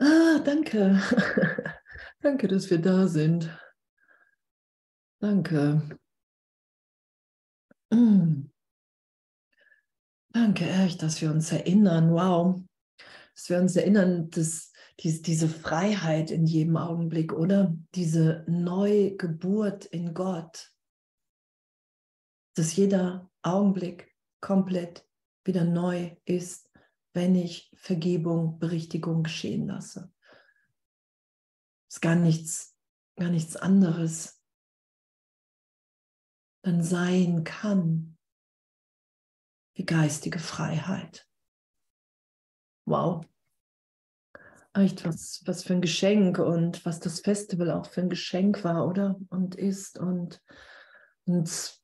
Ah, danke. danke, dass wir da sind. Danke. Mm. Danke, echt, dass wir uns erinnern. Wow. Dass wir uns erinnern, dass dies, diese Freiheit in jedem Augenblick, oder? Diese Neugeburt in Gott. Dass jeder Augenblick komplett wieder neu ist, wenn ich Vergebung, Berichtigung geschehen lasse. Ist gar nichts, gar nichts anderes dann sein kann wie geistige Freiheit. Wow. Echt, was, was für ein Geschenk und was das Festival auch für ein Geschenk war, oder? Und ist und, und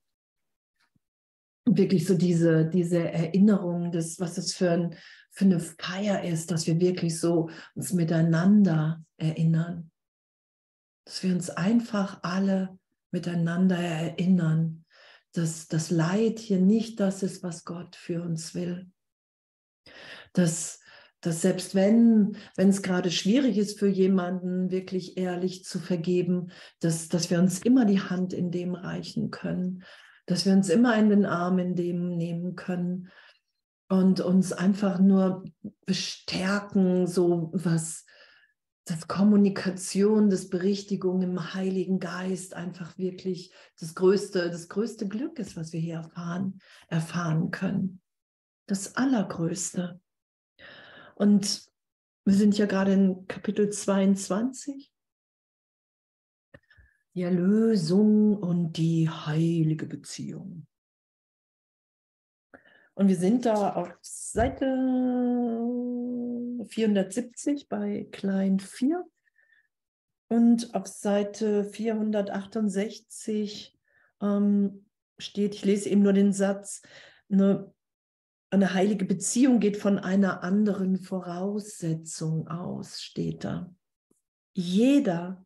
wirklich so diese, diese Erinnerung, des, was das für, ein, für eine Feier ist, dass wir wirklich so uns miteinander erinnern. Dass wir uns einfach alle miteinander erinnern, dass das Leid hier nicht das ist, was Gott für uns will. Dass, dass selbst wenn, es gerade schwierig ist für jemanden, wirklich ehrlich zu vergeben, dass, dass wir uns immer die Hand in dem reichen können, dass wir uns immer in den Arm in dem nehmen können und uns einfach nur bestärken, so was das Kommunikation, das Berichtigung im Heiligen Geist einfach wirklich das größte, das größte Glück ist, was wir hier erfahren, erfahren können. Das Allergrößte. Und wir sind ja gerade in Kapitel 22 die Erlösung und die heilige Beziehung. Und wir sind da auf Seite 470 bei Klein 4 und auf Seite 468 ähm, steht, ich lese eben nur den Satz, eine, eine heilige Beziehung geht von einer anderen Voraussetzung aus, steht da. Jeder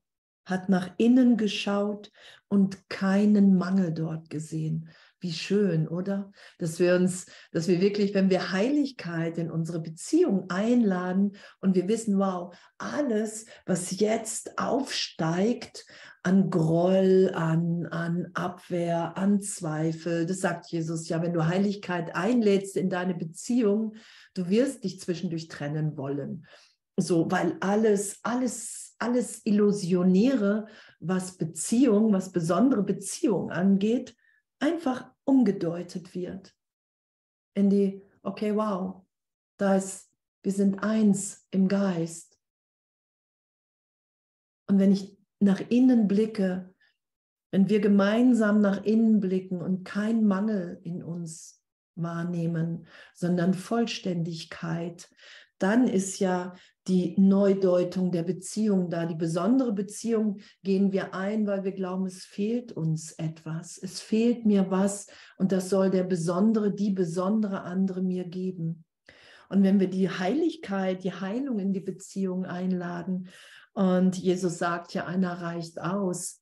hat nach innen geschaut und keinen Mangel dort gesehen. Wie schön, oder? Dass wir uns, dass wir wirklich, wenn wir Heiligkeit in unsere Beziehung einladen und wir wissen, wow, alles, was jetzt aufsteigt an Groll, an, an Abwehr, an Zweifel, das sagt Jesus ja, wenn du Heiligkeit einlädst in deine Beziehung, du wirst dich zwischendurch trennen wollen. So, weil alles, alles alles Illusionäre, was Beziehung, was besondere Beziehung angeht, einfach umgedeutet wird. In die, okay, wow, da ist, wir sind eins im Geist. Und wenn ich nach innen blicke, wenn wir gemeinsam nach innen blicken und kein Mangel in uns wahrnehmen, sondern Vollständigkeit, dann ist ja die Neudeutung der Beziehung da. Die besondere Beziehung gehen wir ein, weil wir glauben, es fehlt uns etwas. Es fehlt mir was und das soll der besondere, die besondere andere mir geben. Und wenn wir die Heiligkeit, die Heilung in die Beziehung einladen und Jesus sagt ja, einer reicht aus,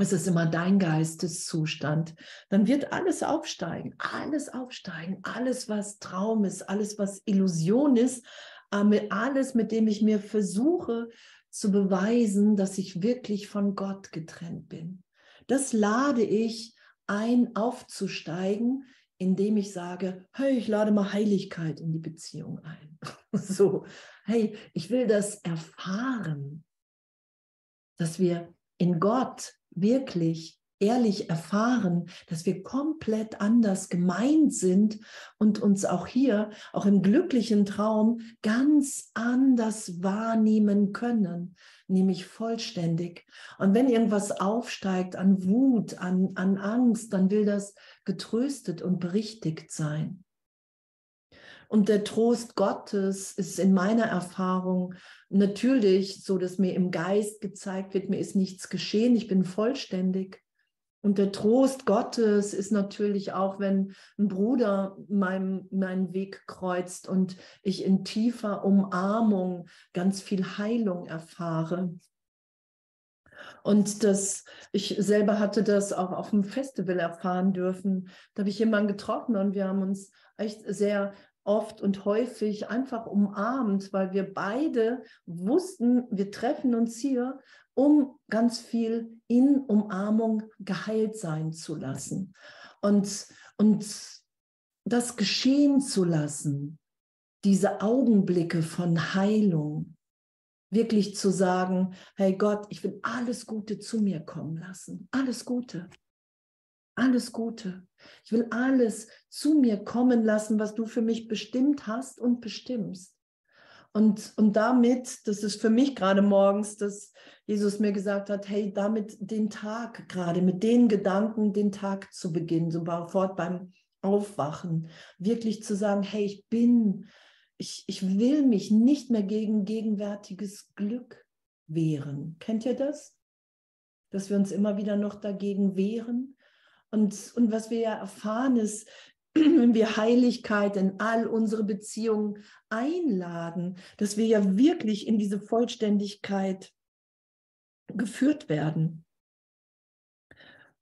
es ist immer dein Geisteszustand, dann wird alles aufsteigen, alles aufsteigen, alles, was Traum ist, alles, was Illusion ist, alles, mit dem ich mir versuche zu beweisen, dass ich wirklich von Gott getrennt bin. Das lade ich ein, aufzusteigen, indem ich sage, hey, ich lade mal Heiligkeit in die Beziehung ein. So, hey, ich will das erfahren, dass wir in Gott wirklich ehrlich erfahren, dass wir komplett anders gemeint sind und uns auch hier, auch im glücklichen Traum, ganz anders wahrnehmen können, nämlich vollständig. Und wenn irgendwas aufsteigt an Wut, an, an Angst, dann will das getröstet und berichtigt sein. Und der Trost Gottes ist in meiner Erfahrung natürlich so, dass mir im Geist gezeigt wird, mir ist nichts geschehen, ich bin vollständig. Und der Trost Gottes ist natürlich auch, wenn ein Bruder meinen, meinen Weg kreuzt und ich in tiefer Umarmung ganz viel Heilung erfahre. Und das, ich selber hatte das auch auf dem Festival erfahren dürfen. Da habe ich jemanden getroffen und wir haben uns echt sehr oft und häufig einfach umarmt, weil wir beide wussten, wir treffen uns hier, um ganz viel in Umarmung geheilt sein zu lassen. Und, und das geschehen zu lassen, diese Augenblicke von Heilung, wirklich zu sagen, hey Gott, ich will alles Gute zu mir kommen lassen, alles Gute, alles Gute. Ich will alles zu mir kommen lassen, was du für mich bestimmt hast und bestimmst. Und, und damit, das ist für mich gerade morgens, dass Jesus mir gesagt hat, hey, damit den Tag gerade, mit den Gedanken den Tag zu beginnen, sofort beim Aufwachen, wirklich zu sagen, hey, ich bin ich, ich will mich nicht mehr gegen gegenwärtiges Glück wehren. Kennt ihr das? Dass wir uns immer wieder noch dagegen wehren. Und, und was wir ja erfahren ist, wenn wir Heiligkeit in all unsere Beziehungen einladen, dass wir ja wirklich in diese Vollständigkeit geführt werden.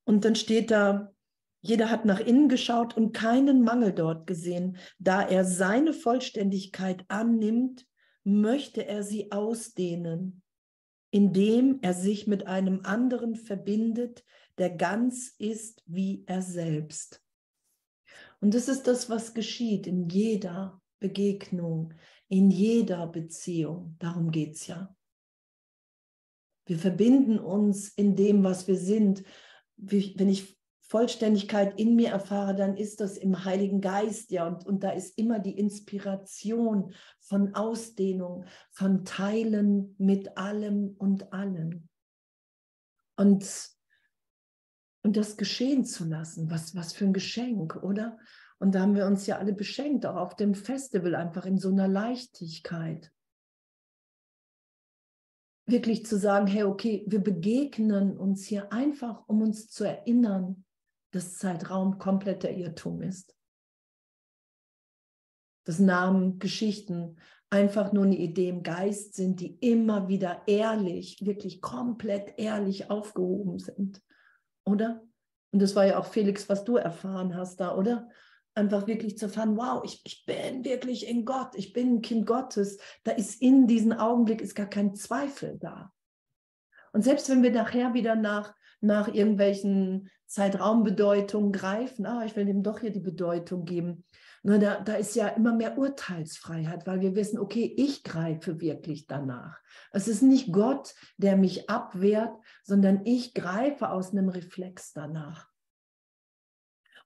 Und dann steht da, jeder hat nach innen geschaut und keinen Mangel dort gesehen. Da er seine Vollständigkeit annimmt, möchte er sie ausdehnen, indem er sich mit einem anderen verbindet, der ganz ist wie er selbst. Und das ist das, was geschieht in jeder Begegnung, in jeder Beziehung. Darum geht es ja. Wir verbinden uns in dem, was wir sind. Wenn ich Vollständigkeit in mir erfahre, dann ist das im Heiligen Geist, ja, und, und da ist immer die Inspiration von Ausdehnung, von Teilen mit allem und allen. Und, und das geschehen zu lassen, was, was für ein Geschenk, oder? Und da haben wir uns ja alle beschenkt, auch auf dem Festival, einfach in so einer Leichtigkeit wirklich zu sagen, hey, okay, wir begegnen uns hier einfach, um uns zu erinnern, dass Zeitraum kompletter Irrtum ist. Dass Namen, Geschichten einfach nur eine Idee im Geist sind, die immer wieder ehrlich, wirklich komplett ehrlich aufgehoben sind. Oder? Und das war ja auch Felix, was du erfahren hast da, oder? Einfach wirklich zu erfahren, wow, ich, ich bin wirklich in Gott, ich bin ein Kind Gottes. Da ist in diesem Augenblick ist gar kein Zweifel da. Und selbst wenn wir nachher wieder nach nach irgendwelchen Zeitraumbedeutungen greifen. Ah, ich will dem doch hier die Bedeutung geben. Na, da, da ist ja immer mehr Urteilsfreiheit, weil wir wissen, okay, ich greife wirklich danach. Es ist nicht Gott, der mich abwehrt, sondern ich greife aus einem Reflex danach.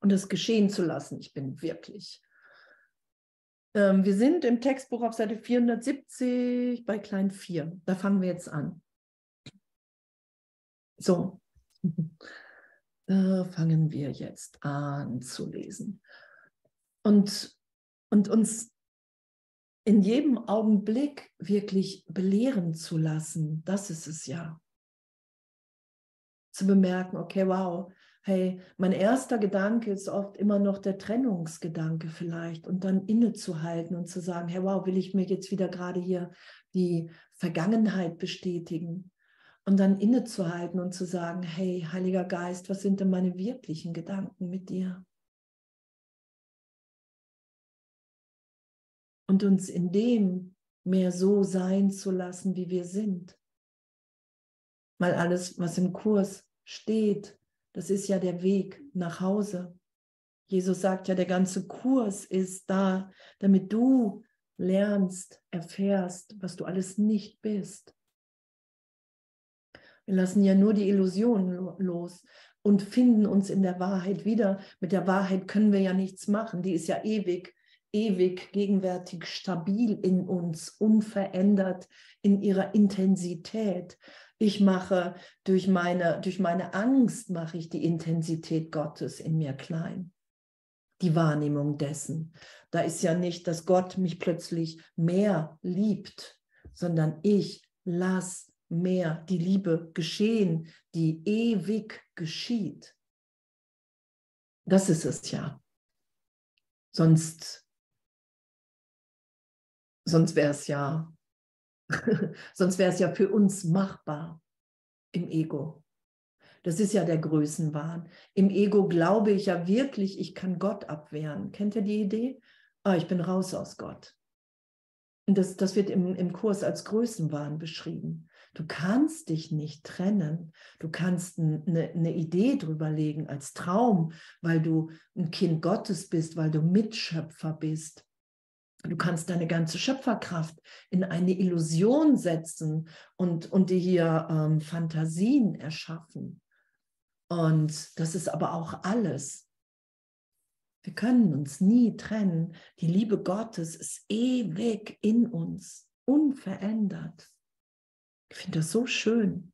Und das geschehen zu lassen, ich bin wirklich. Ähm, wir sind im Textbuch auf Seite 470 bei Klein 4. Da fangen wir jetzt an. So, da fangen wir jetzt an zu lesen. Und, und uns in jedem Augenblick wirklich belehren zu lassen, das ist es ja. Zu bemerken, okay, wow, hey, mein erster Gedanke ist oft immer noch der Trennungsgedanke vielleicht und dann innezuhalten und zu sagen, hey, wow, will ich mir jetzt wieder gerade hier die Vergangenheit bestätigen? Und dann innezuhalten und zu sagen, hey, Heiliger Geist, was sind denn meine wirklichen Gedanken mit dir? Und uns in dem mehr so sein zu lassen, wie wir sind. Weil alles, was im Kurs steht, das ist ja der Weg nach Hause. Jesus sagt ja, der ganze Kurs ist da, damit du lernst, erfährst, was du alles nicht bist. Wir lassen ja nur die Illusionen los und finden uns in der Wahrheit wieder. Mit der Wahrheit können wir ja nichts machen. Die ist ja ewig, ewig, gegenwärtig, stabil in uns, unverändert in ihrer Intensität. Ich mache durch meine, durch meine Angst, mache ich die Intensität Gottes in mir klein. Die Wahrnehmung dessen. Da ist ja nicht, dass Gott mich plötzlich mehr liebt, sondern ich lasse mehr die Liebe geschehen, die ewig geschieht. Das ist es ja. Sonst, sonst wäre es ja, sonst wäre es ja für uns machbar. im Ego. Das ist ja der Größenwahn. Im Ego glaube ich ja wirklich, ich kann Gott abwehren. Kennt ihr die Idee? Ah, ich bin raus aus Gott. Und das, das wird im, im Kurs als Größenwahn beschrieben. Du kannst dich nicht trennen. Du kannst eine, eine Idee drüber legen als Traum, weil du ein Kind Gottes bist, weil du Mitschöpfer bist. Du kannst deine ganze Schöpferkraft in eine Illusion setzen und, und dir hier ähm, Fantasien erschaffen. Und das ist aber auch alles. Wir können uns nie trennen. Die Liebe Gottes ist ewig in uns, unverändert. Ich finde das so schön.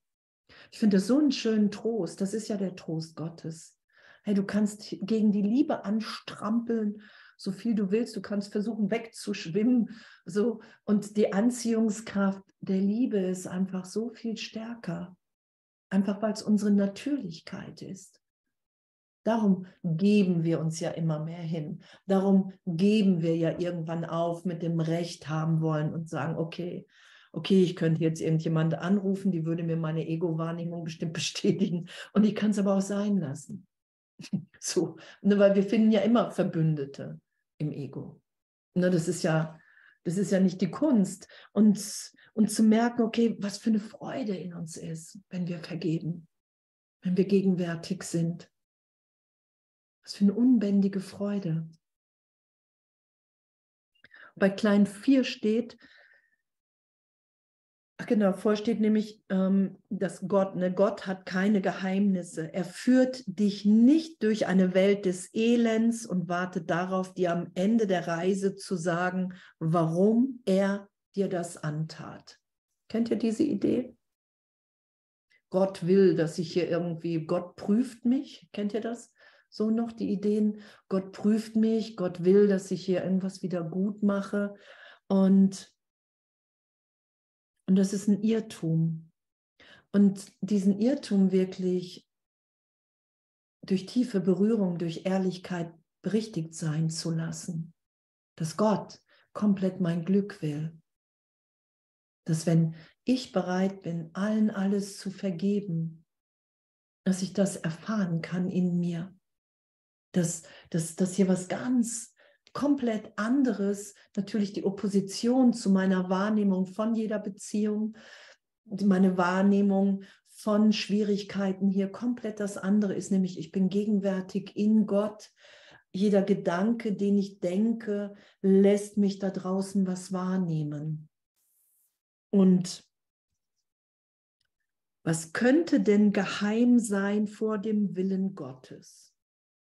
Ich finde das so einen schönen Trost. Das ist ja der Trost Gottes. Hey, du kannst gegen die Liebe anstrampeln so viel du willst. Du kannst versuchen, wegzuschwimmen. So. Und die Anziehungskraft der Liebe ist einfach so viel stärker. Einfach weil es unsere Natürlichkeit ist. Darum geben wir uns ja immer mehr hin. Darum geben wir ja irgendwann auf mit dem Recht haben wollen und sagen, okay, okay, ich könnte jetzt irgendjemand anrufen, die würde mir meine Ego-Wahrnehmung bestimmt bestätigen und ich kann es aber auch sein lassen. So, ne, weil wir finden ja immer Verbündete im Ego. Ne, das ist ja, das ist ja nicht die Kunst. Und, und zu merken, okay, was für eine Freude in uns ist, wenn wir vergeben, wenn wir gegenwärtig sind. Was für eine unbändige Freude. Bei Klein 4 steht, Ach genau, vorsteht nämlich, ähm, dass Gott, ne, Gott hat keine Geheimnisse. Er führt dich nicht durch eine Welt des Elends und wartet darauf, dir am Ende der Reise zu sagen, warum er dir das antat. Kennt ihr diese Idee? Gott will, dass ich hier irgendwie, Gott prüft mich. Kennt ihr das? So noch die Ideen, Gott prüft mich, Gott will, dass ich hier irgendwas wieder gut mache. Und und das ist ein Irrtum. Und diesen Irrtum wirklich durch tiefe Berührung, durch Ehrlichkeit berichtigt sein zu lassen. Dass Gott komplett mein Glück will. Dass wenn ich bereit bin, allen alles zu vergeben, dass ich das erfahren kann in mir. Dass, dass, dass hier was ganz komplett anderes, natürlich die Opposition zu meiner Wahrnehmung von jeder Beziehung, meine Wahrnehmung von Schwierigkeiten hier komplett das andere ist, nämlich ich bin gegenwärtig in Gott. Jeder Gedanke, den ich denke, lässt mich da draußen was wahrnehmen. Und was könnte denn geheim sein vor dem Willen Gottes?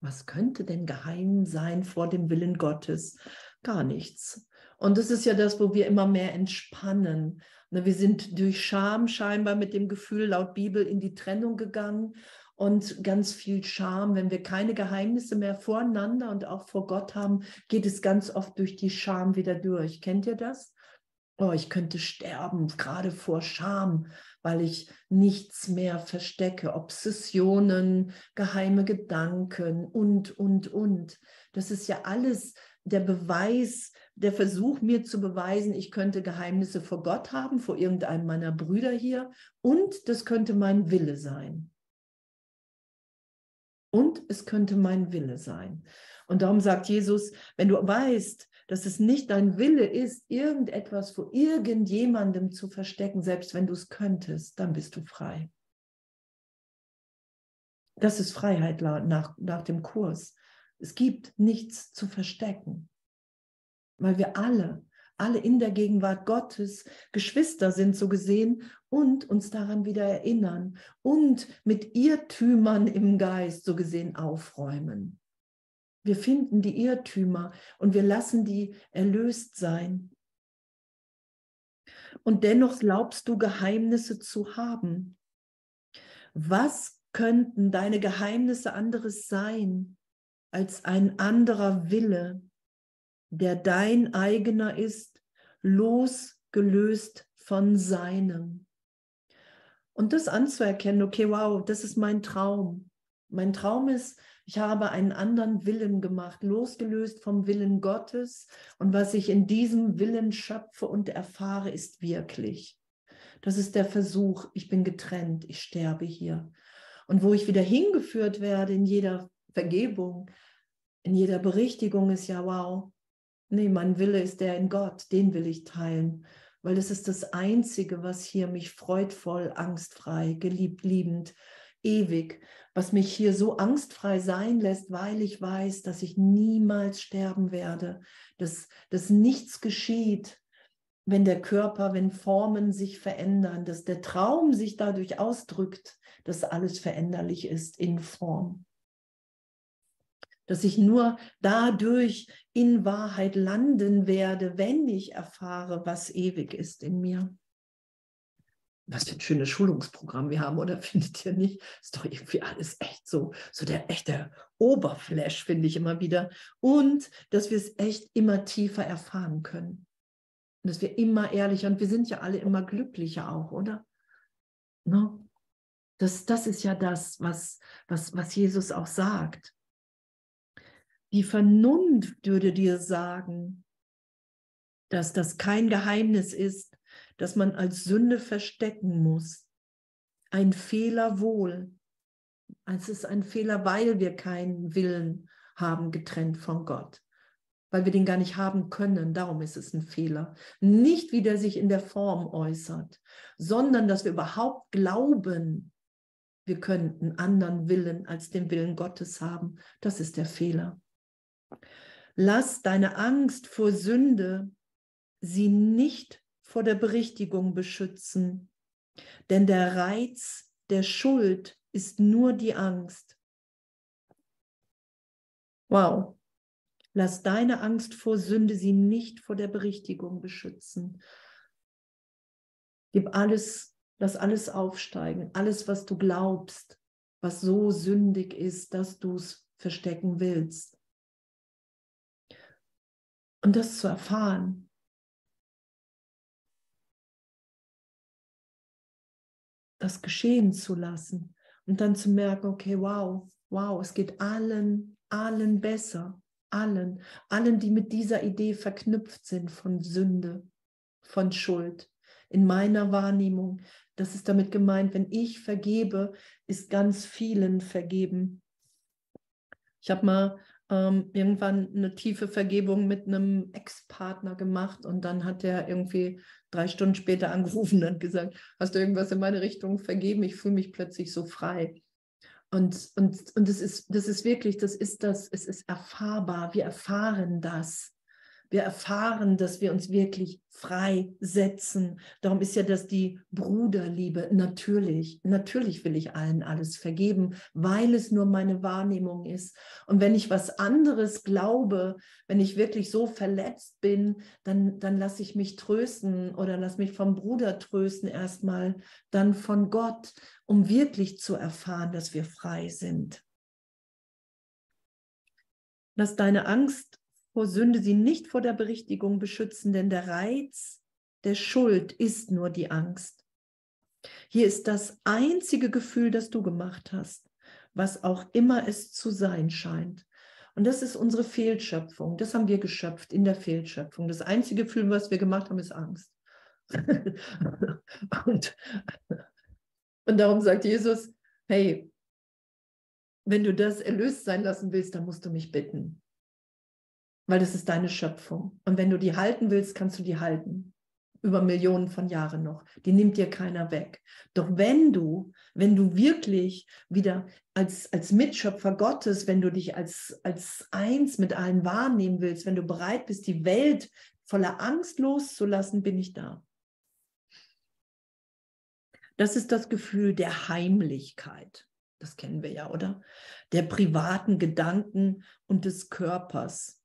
Was könnte denn geheim sein vor dem Willen Gottes? Gar nichts. Und das ist ja das, wo wir immer mehr entspannen. Ne, wir sind durch Scham scheinbar mit dem Gefühl laut Bibel in die Trennung gegangen und ganz viel Scham. Wenn wir keine Geheimnisse mehr voreinander und auch vor Gott haben, geht es ganz oft durch die Scham wieder durch. Kennt ihr das? Oh, ich könnte sterben, gerade vor Scham, weil ich nichts mehr verstecke. Obsessionen, geheime Gedanken und, und, und. Das ist ja alles der Beweis, der Versuch, mir zu beweisen, ich könnte Geheimnisse vor Gott haben, vor irgendeinem meiner Brüder hier. Und das könnte mein Wille sein. Und es könnte mein Wille sein. Und darum sagt Jesus, wenn du weißt, dass es nicht dein Wille ist, irgendetwas vor irgendjemandem zu verstecken, selbst wenn du es könntest, dann bist du frei. Das ist Freiheit nach, nach dem Kurs. Es gibt nichts zu verstecken, weil wir alle, alle in der Gegenwart Gottes Geschwister sind, so gesehen, und uns daran wieder erinnern und mit Irrtümern im Geist, so gesehen, aufräumen. Wir finden die Irrtümer und wir lassen die erlöst sein. Und dennoch glaubst du Geheimnisse zu haben. Was könnten deine Geheimnisse anderes sein als ein anderer Wille, der dein eigener ist, losgelöst von seinem? Und das anzuerkennen, okay, wow, das ist mein Traum. Mein Traum ist, ich habe einen anderen Willen gemacht, losgelöst vom Willen Gottes. Und was ich in diesem Willen schöpfe und erfahre, ist wirklich. Das ist der Versuch, ich bin getrennt, ich sterbe hier. Und wo ich wieder hingeführt werde in jeder Vergebung, in jeder Berichtigung ist ja, wow, nee, mein Wille ist der in Gott, den will ich teilen, weil es ist das Einzige, was hier mich freudvoll, angstfrei, geliebt, liebend, ewig, was mich hier so angstfrei sein lässt, weil ich weiß, dass ich niemals sterben werde, dass, dass nichts geschieht, wenn der Körper, wenn Formen sich verändern, dass der Traum sich dadurch ausdrückt, dass alles veränderlich ist in Form. Dass ich nur dadurch in Wahrheit landen werde, wenn ich erfahre, was ewig ist in mir. Was für ein schönes Schulungsprogramm wir haben, oder findet ihr nicht? Ist doch irgendwie alles echt so, so der echte Oberflash, finde ich immer wieder. Und dass wir es echt immer tiefer erfahren können. Und dass wir immer ehrlicher, und wir sind ja alle immer glücklicher auch, oder? No? Das, das ist ja das, was, was, was Jesus auch sagt. Die Vernunft würde dir sagen, dass das kein Geheimnis ist, dass man als Sünde verstecken muss. Ein Fehler wohl. Es ist ein Fehler, weil wir keinen Willen haben getrennt von Gott weil wir den gar nicht haben können. Darum ist es ein Fehler. Nicht, wie der sich in der Form äußert, sondern dass wir überhaupt glauben, wir könnten anderen Willen als den Willen Gottes haben. Das ist der Fehler. Lass deine Angst vor Sünde sie nicht vor der Berichtigung beschützen, denn der Reiz der Schuld ist nur die Angst. Wow, Lass deine Angst vor Sünde sie nicht vor der Berichtigung beschützen. Gib alles, lass alles aufsteigen, alles, was du glaubst, was so sündig ist, dass du es verstecken willst. Und das zu erfahren. Das geschehen zu lassen und dann zu merken, okay, wow, wow, es geht allen, allen besser allen, allen, die mit dieser Idee verknüpft sind von Sünde, von Schuld. In meiner Wahrnehmung, das ist damit gemeint, wenn ich vergebe, ist ganz vielen vergeben. Ich habe mal ähm, irgendwann eine tiefe Vergebung mit einem Ex-Partner gemacht und dann hat er irgendwie drei Stunden später angerufen und gesagt, hast du irgendwas in meine Richtung vergeben? Ich fühle mich plötzlich so frei. Und, und, und das, ist, das ist wirklich, das ist das, es ist erfahrbar. Wir erfahren das. Wir erfahren, dass wir uns wirklich frei setzen. Darum ist ja das die Bruderliebe. Natürlich, natürlich will ich allen alles vergeben, weil es nur meine Wahrnehmung ist. Und wenn ich was anderes glaube, wenn ich wirklich so verletzt bin, dann, dann lasse ich mich trösten oder lass mich vom Bruder trösten erstmal, dann von Gott, um wirklich zu erfahren, dass wir frei sind. Lass deine Angst vor Sünde sie nicht vor der Berichtigung beschützen, denn der Reiz der Schuld ist nur die Angst. Hier ist das einzige Gefühl, das du gemacht hast, was auch immer es zu sein scheint. Und das ist unsere Fehlschöpfung. Das haben wir geschöpft in der Fehlschöpfung. Das einzige Gefühl, was wir gemacht haben, ist Angst. und, und darum sagt Jesus, hey, wenn du das erlöst sein lassen willst, dann musst du mich bitten weil das ist deine Schöpfung. Und wenn du die halten willst, kannst du die halten. Über Millionen von Jahren noch. Die nimmt dir keiner weg. Doch wenn du, wenn du wirklich wieder als, als Mitschöpfer Gottes, wenn du dich als, als eins mit allen wahrnehmen willst, wenn du bereit bist, die Welt voller Angst loszulassen, bin ich da. Das ist das Gefühl der Heimlichkeit. Das kennen wir ja, oder? Der privaten Gedanken und des Körpers.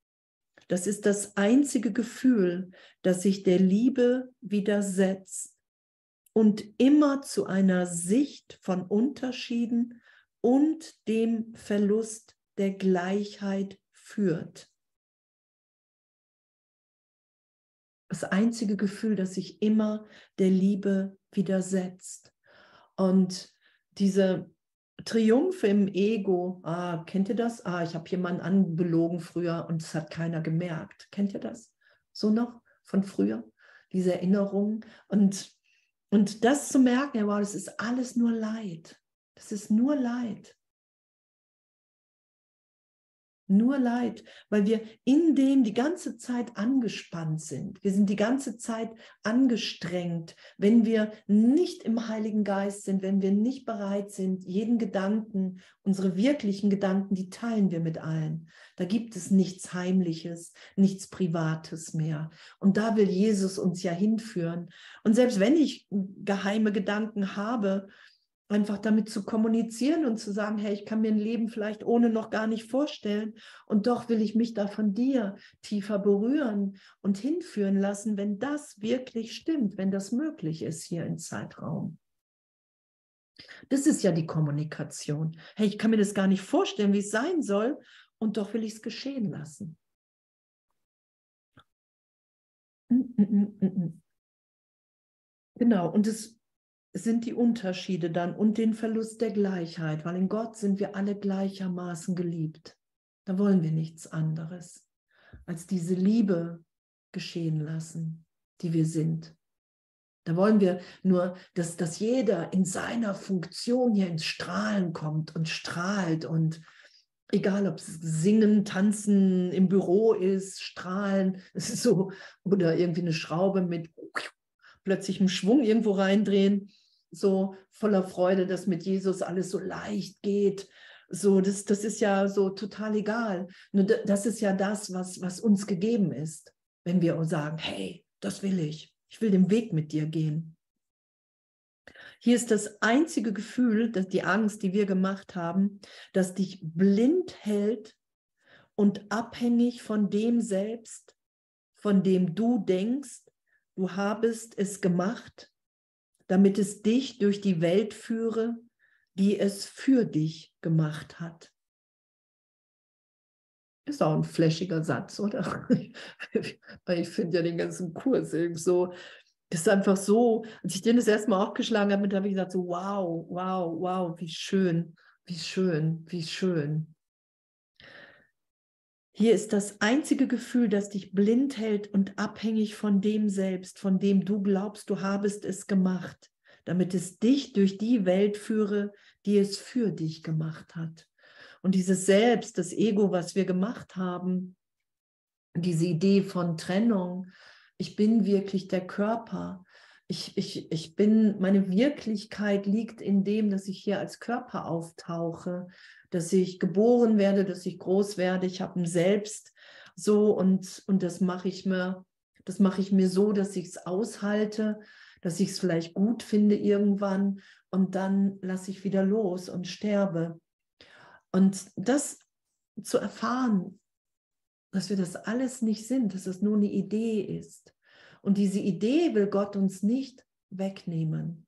Das ist das einzige Gefühl, das sich der Liebe widersetzt und immer zu einer Sicht von Unterschieden und dem Verlust der Gleichheit führt. Das einzige Gefühl, das sich immer der Liebe widersetzt. Und diese Triumph im Ego. Ah, kennt ihr das? Ah, ich habe jemanden anbelogen früher und es hat keiner gemerkt. Kennt ihr das? So noch von früher? Diese Erinnerung. Und Und das zu merken, ja, wow, das ist alles nur Leid. Das ist nur Leid. Nur Leid, weil wir in dem die ganze Zeit angespannt sind. Wir sind die ganze Zeit angestrengt, wenn wir nicht im Heiligen Geist sind, wenn wir nicht bereit sind, jeden Gedanken, unsere wirklichen Gedanken, die teilen wir mit allen. Da gibt es nichts Heimliches, nichts Privates mehr. Und da will Jesus uns ja hinführen. Und selbst wenn ich geheime Gedanken habe, einfach damit zu kommunizieren und zu sagen, hey, ich kann mir ein Leben vielleicht ohne noch gar nicht vorstellen und doch will ich mich da von dir tiefer berühren und hinführen lassen, wenn das wirklich stimmt, wenn das möglich ist hier im Zeitraum. Das ist ja die Kommunikation. Hey, ich kann mir das gar nicht vorstellen, wie es sein soll und doch will ich es geschehen lassen. Mm, mm, mm, genau, und es sind die Unterschiede dann und den Verlust der Gleichheit, weil in Gott sind wir alle gleichermaßen geliebt. Da wollen wir nichts anderes als diese Liebe geschehen lassen, die wir sind. Da wollen wir nur, dass, dass jeder in seiner Funktion hier ins Strahlen kommt und strahlt und egal ob es Singen, Tanzen im Büro ist, Strahlen, es ist so, oder irgendwie eine Schraube mit plötzlich einem Schwung irgendwo reindrehen so voller Freude, dass mit Jesus alles so leicht geht. So, das, das ist ja so total egal. Nur das ist ja das, was, was uns gegeben ist, wenn wir sagen, hey, das will ich. Ich will den Weg mit dir gehen. Hier ist das einzige Gefühl, dass die Angst, die wir gemacht haben, dass dich blind hält und abhängig von dem selbst, von dem du denkst, du habest es gemacht damit es dich durch die Welt führe, die es für dich gemacht hat. Ist auch ein flashiger Satz, oder? ich finde ja den ganzen Kurs so, ist einfach so, als ich den das erste Mal aufgeschlagen habe, habe ich gesagt, so wow, wow, wow, wie schön, wie schön, wie schön. Hier ist das einzige Gefühl, das dich blind hält und abhängig von dem selbst, von dem du glaubst, du habest es gemacht, damit es dich durch die Welt führe, die es für dich gemacht hat. Und dieses Selbst, das Ego, was wir gemacht haben, diese Idee von Trennung, ich bin wirklich der Körper, ich, ich, ich bin, meine Wirklichkeit liegt in dem, dass ich hier als Körper auftauche, dass ich geboren werde, dass ich groß werde, ich habe ein Selbst so und, und das mache ich mir, das mache ich mir so, dass ich es aushalte, dass ich es vielleicht gut finde irgendwann und dann lasse ich wieder los und sterbe. Und das zu erfahren, dass wir das alles nicht sind, dass es nur eine Idee ist. Und diese Idee will Gott uns nicht wegnehmen.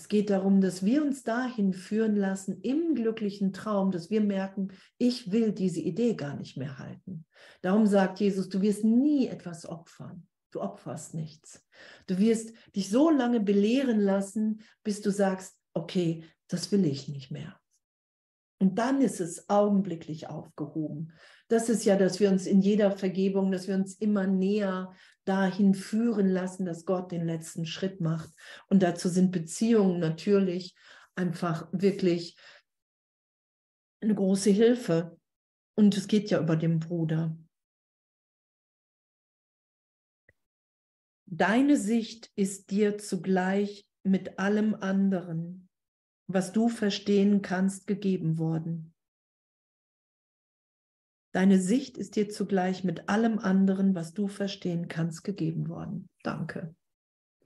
Es geht darum, dass wir uns dahin führen lassen im glücklichen Traum, dass wir merken, ich will diese Idee gar nicht mehr halten. Darum sagt Jesus, du wirst nie etwas opfern. Du opferst nichts. Du wirst dich so lange belehren lassen, bis du sagst, okay, das will ich nicht mehr. Und dann ist es augenblicklich aufgehoben. Das ist ja, dass wir uns in jeder Vergebung, dass wir uns immer näher dahin führen lassen, dass Gott den letzten Schritt macht. Und dazu sind Beziehungen natürlich einfach wirklich eine große Hilfe. Und es geht ja über den Bruder. Deine Sicht ist dir zugleich mit allem anderen, was du verstehen kannst, gegeben worden. Deine Sicht ist dir zugleich mit allem anderen, was du verstehen kannst, gegeben worden. Danke.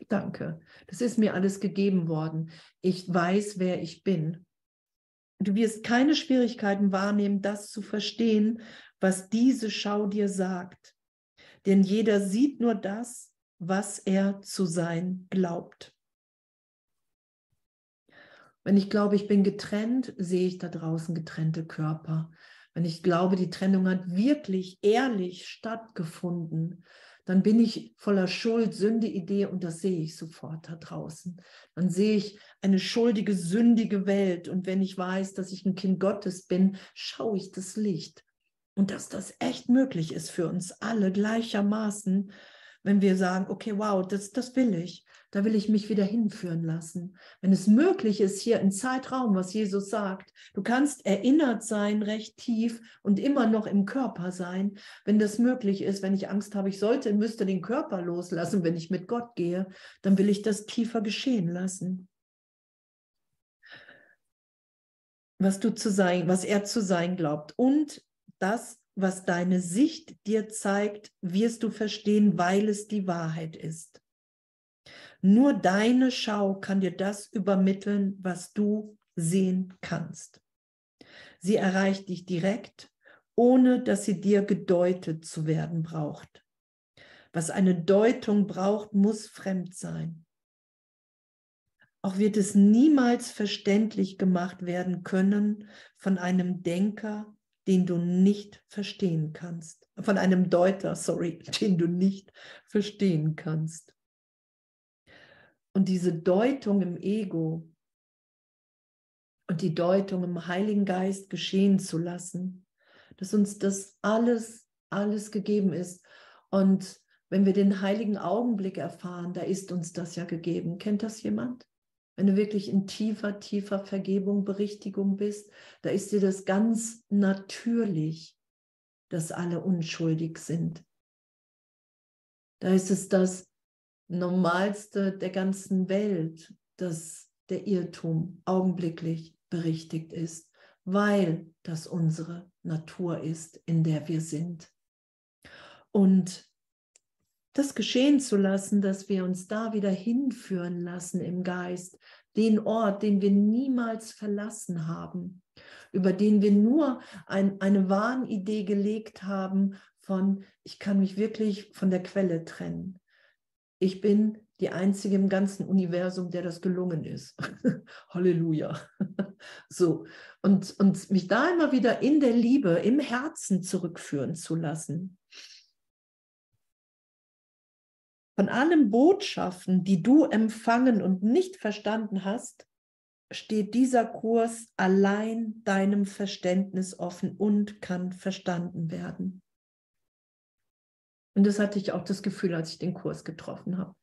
Danke. Das ist mir alles gegeben worden. Ich weiß, wer ich bin. Du wirst keine Schwierigkeiten wahrnehmen, das zu verstehen, was diese Schau dir sagt. Denn jeder sieht nur das, was er zu sein glaubt. Wenn ich glaube, ich bin getrennt, sehe ich da draußen getrennte Körper. Wenn ich glaube, die Trennung hat wirklich ehrlich stattgefunden, dann bin ich voller Schuld, Sünde, Idee und das sehe ich sofort da draußen. Dann sehe ich eine schuldige, sündige Welt und wenn ich weiß, dass ich ein Kind Gottes bin, schaue ich das Licht. Und dass das echt möglich ist für uns alle gleichermaßen, wenn wir sagen, okay, wow, das, das will ich, da will ich mich wieder hinführen lassen. Wenn es möglich ist, hier im Zeitraum, was Jesus sagt, du kannst erinnert sein, recht tief und immer noch im Körper sein. Wenn das möglich ist, wenn ich Angst habe, ich sollte, müsste den Körper loslassen, wenn ich mit Gott gehe, dann will ich das tiefer geschehen lassen. Was du zu sein, was er zu sein glaubt. Und das was deine Sicht dir zeigt, wirst du verstehen, weil es die Wahrheit ist. Nur deine Schau kann dir das übermitteln, was du sehen kannst. Sie erreicht dich direkt, ohne dass sie dir gedeutet zu werden braucht. Was eine Deutung braucht, muss fremd sein. Auch wird es niemals verständlich gemacht werden können von einem Denker, den du nicht verstehen kannst. Von einem Deuter, sorry, den du nicht verstehen kannst. Und diese Deutung im Ego und die Deutung im Heiligen Geist geschehen zu lassen, dass uns das alles, alles gegeben ist. Und wenn wir den heiligen Augenblick erfahren, da ist uns das ja gegeben. Kennt das jemand? Wenn du wirklich in tiefer, tiefer Vergebung, Berichtigung bist, da ist dir das ganz natürlich, dass alle unschuldig sind. Da ist es das Normalste der ganzen Welt, dass der Irrtum augenblicklich berichtigt ist, weil das unsere Natur ist, in der wir sind. Und das geschehen zu lassen, dass wir uns da wieder hinführen lassen im Geist, den Ort, den wir niemals verlassen haben, über den wir nur ein, eine Wahnidee gelegt haben von, ich kann mich wirklich von der Quelle trennen. Ich bin die einzige im ganzen Universum, der das gelungen ist. Halleluja. so. Und, und mich da immer wieder in der Liebe, im Herzen zurückführen zu lassen. Von allen Botschaften, die du empfangen und nicht verstanden hast, steht dieser Kurs allein deinem Verständnis offen und kann verstanden werden. Und das hatte ich auch das Gefühl, als ich den Kurs getroffen habe.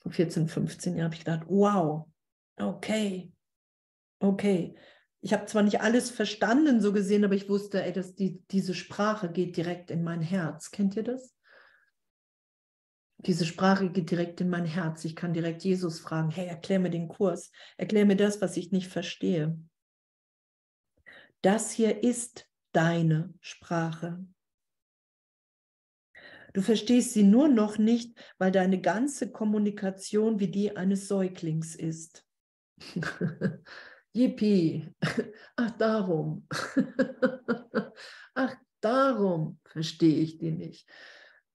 Vor 14, 15 Jahren habe ich gedacht, wow, okay, okay. Ich habe zwar nicht alles verstanden, so gesehen, aber ich wusste, ey, dass die, diese Sprache geht direkt in mein Herz. Kennt ihr das? Diese Sprache geht direkt in mein Herz. Ich kann direkt Jesus fragen, hey, erklär mir den Kurs, erklär mir das, was ich nicht verstehe. Das hier ist deine Sprache. Du verstehst sie nur noch nicht, weil deine ganze Kommunikation wie die eines Säuglings ist. Yippie. Ach, darum. Ach, darum verstehe ich die nicht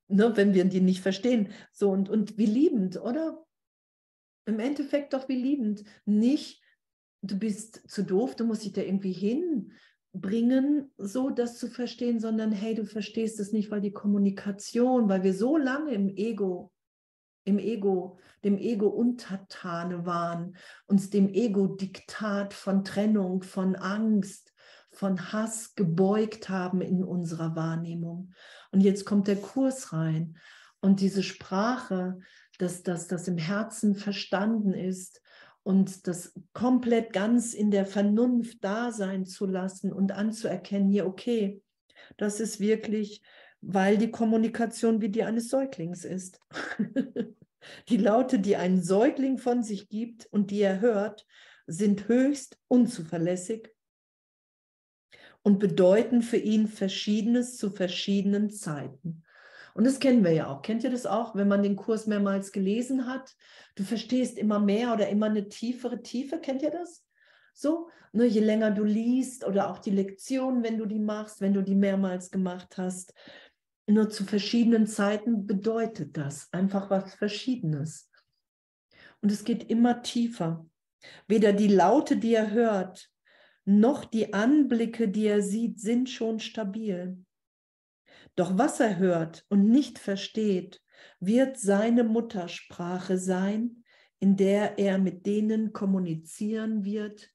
ne, wenn wir die nicht verstehen. So und, und wie liebend, oder? Im Endeffekt doch wie liebend. Nicht, du bist zu doof, du musst dich da irgendwie hinbringen, so das zu verstehen, sondern hey, du verstehst es nicht, weil die Kommunikation, weil wir so lange im Ego, im Ego, dem Ego untertane waren, uns dem Ego-Diktat von Trennung, von Angst, von Hass gebeugt haben in unserer Wahrnehmung. Und jetzt kommt der Kurs rein und diese Sprache, dass das, das im Herzen verstanden ist und das komplett ganz in der Vernunft da sein zu lassen und anzuerkennen, hier, okay, das ist wirklich, weil die Kommunikation wie die eines Säuglings ist. die Laute, die ein Säugling von sich gibt und die er hört, sind höchst unzuverlässig und bedeuten für ihn Verschiedenes zu verschiedenen Zeiten. Und das kennen wir ja auch. Kennt ihr das auch, wenn man den Kurs mehrmals gelesen hat? Du verstehst immer mehr oder immer eine tiefere Tiefe. Kennt ihr das? So, ne, je länger du liest oder auch die Lektionen, wenn du die machst, wenn du die mehrmals gemacht hast, nur zu verschiedenen Zeiten bedeutet das einfach was Verschiedenes. Und es geht immer tiefer. Weder die Laute, die er hört, noch die Anblicke, die er sieht, sind schon stabil. Doch was er hört und nicht versteht, wird seine Muttersprache sein, in der er mit denen kommunizieren wird,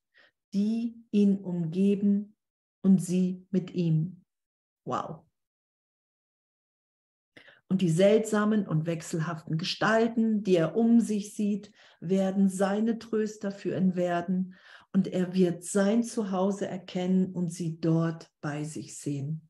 die ihn umgeben und sie mit ihm. Wow. Und die seltsamen und wechselhaften Gestalten, die er um sich sieht, werden seine Tröster für ihn werden. Und er wird sein Zuhause erkennen und sie dort bei sich sehen.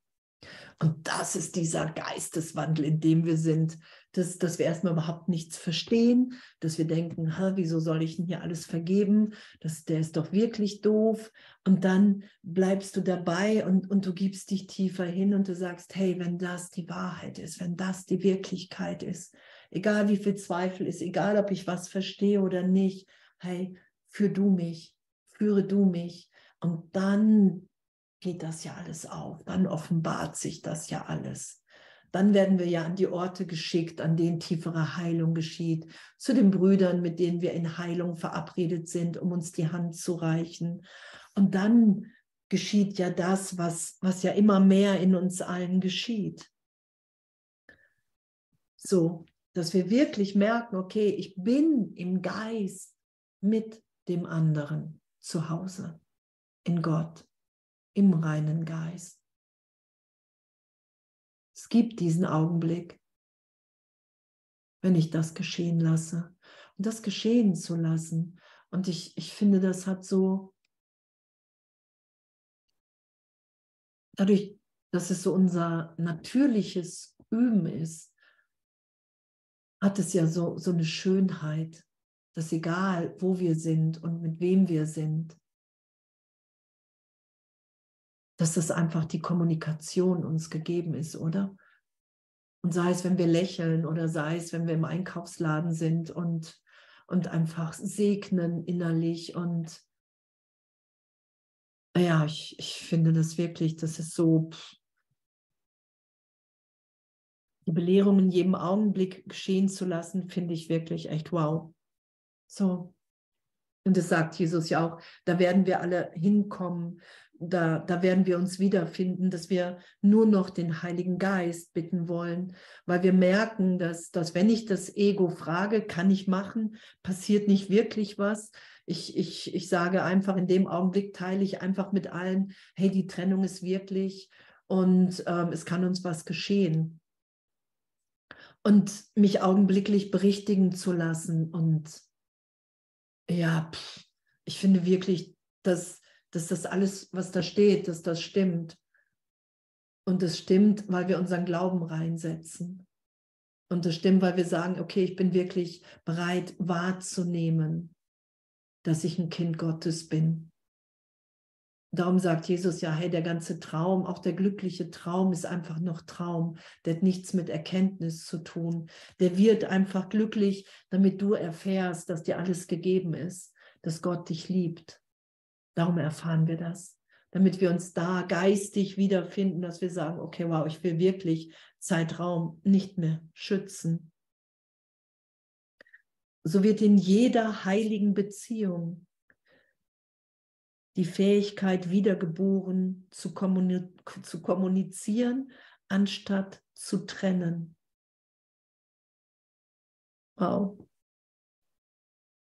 Und das ist dieser Geisteswandel, in dem wir sind, dass, dass wir erstmal überhaupt nichts verstehen, dass wir denken, wieso soll ich denn hier alles vergeben? Das, der ist doch wirklich doof. Und dann bleibst du dabei und, und du gibst dich tiefer hin und du sagst, hey, wenn das die Wahrheit ist, wenn das die Wirklichkeit ist, egal wie viel Zweifel ist, egal ob ich was verstehe oder nicht, hey, führ du mich, führe du mich. Und dann geht das ja alles auf, dann offenbart sich das ja alles. Dann werden wir ja an die Orte geschickt, an denen tiefere Heilung geschieht, zu den Brüdern, mit denen wir in Heilung verabredet sind, um uns die Hand zu reichen. Und dann geschieht ja das, was, was ja immer mehr in uns allen geschieht. So, dass wir wirklich merken, okay, ich bin im Geist mit dem anderen zu Hause, in Gott im reinen Geist. Es gibt diesen Augenblick, wenn ich das geschehen lasse. Und das geschehen zu lassen. Und ich, ich finde, das hat so, dadurch, dass es so unser natürliches Üben ist, hat es ja so, so eine Schönheit, dass egal, wo wir sind und mit wem wir sind, dass das einfach die Kommunikation uns gegeben ist, oder? Und sei es, wenn wir lächeln oder sei es, wenn wir im Einkaufsladen sind und, und einfach segnen innerlich. Und ja, ich, ich finde das wirklich, das ist so, die Belehrung in jedem Augenblick geschehen zu lassen, finde ich wirklich echt wow. So. Und das sagt Jesus ja auch, da werden wir alle hinkommen, da, da werden wir uns wiederfinden, dass wir nur noch den Heiligen Geist bitten wollen, weil wir merken, dass, dass wenn ich das Ego frage, kann ich machen, passiert nicht wirklich was. Ich, ich, ich sage einfach, in dem Augenblick teile ich einfach mit allen, hey, die Trennung ist wirklich und ähm, es kann uns was geschehen. Und mich augenblicklich berichtigen zu lassen. Und ja, pff, ich finde wirklich, dass dass das alles, was da steht, dass das stimmt. Und das stimmt, weil wir unseren Glauben reinsetzen. Und das stimmt, weil wir sagen, okay, ich bin wirklich bereit wahrzunehmen, dass ich ein Kind Gottes bin. Darum sagt Jesus ja, hey, der ganze Traum, auch der glückliche Traum ist einfach noch Traum. Der hat nichts mit Erkenntnis zu tun. Der wird einfach glücklich, damit du erfährst, dass dir alles gegeben ist, dass Gott dich liebt Darum erfahren wir das, damit wir uns da geistig wiederfinden, dass wir sagen, okay, wow, ich will wirklich Zeitraum nicht mehr schützen. So wird in jeder heiligen Beziehung die Fähigkeit wiedergeboren zu, zu kommunizieren, anstatt zu trennen. Wow.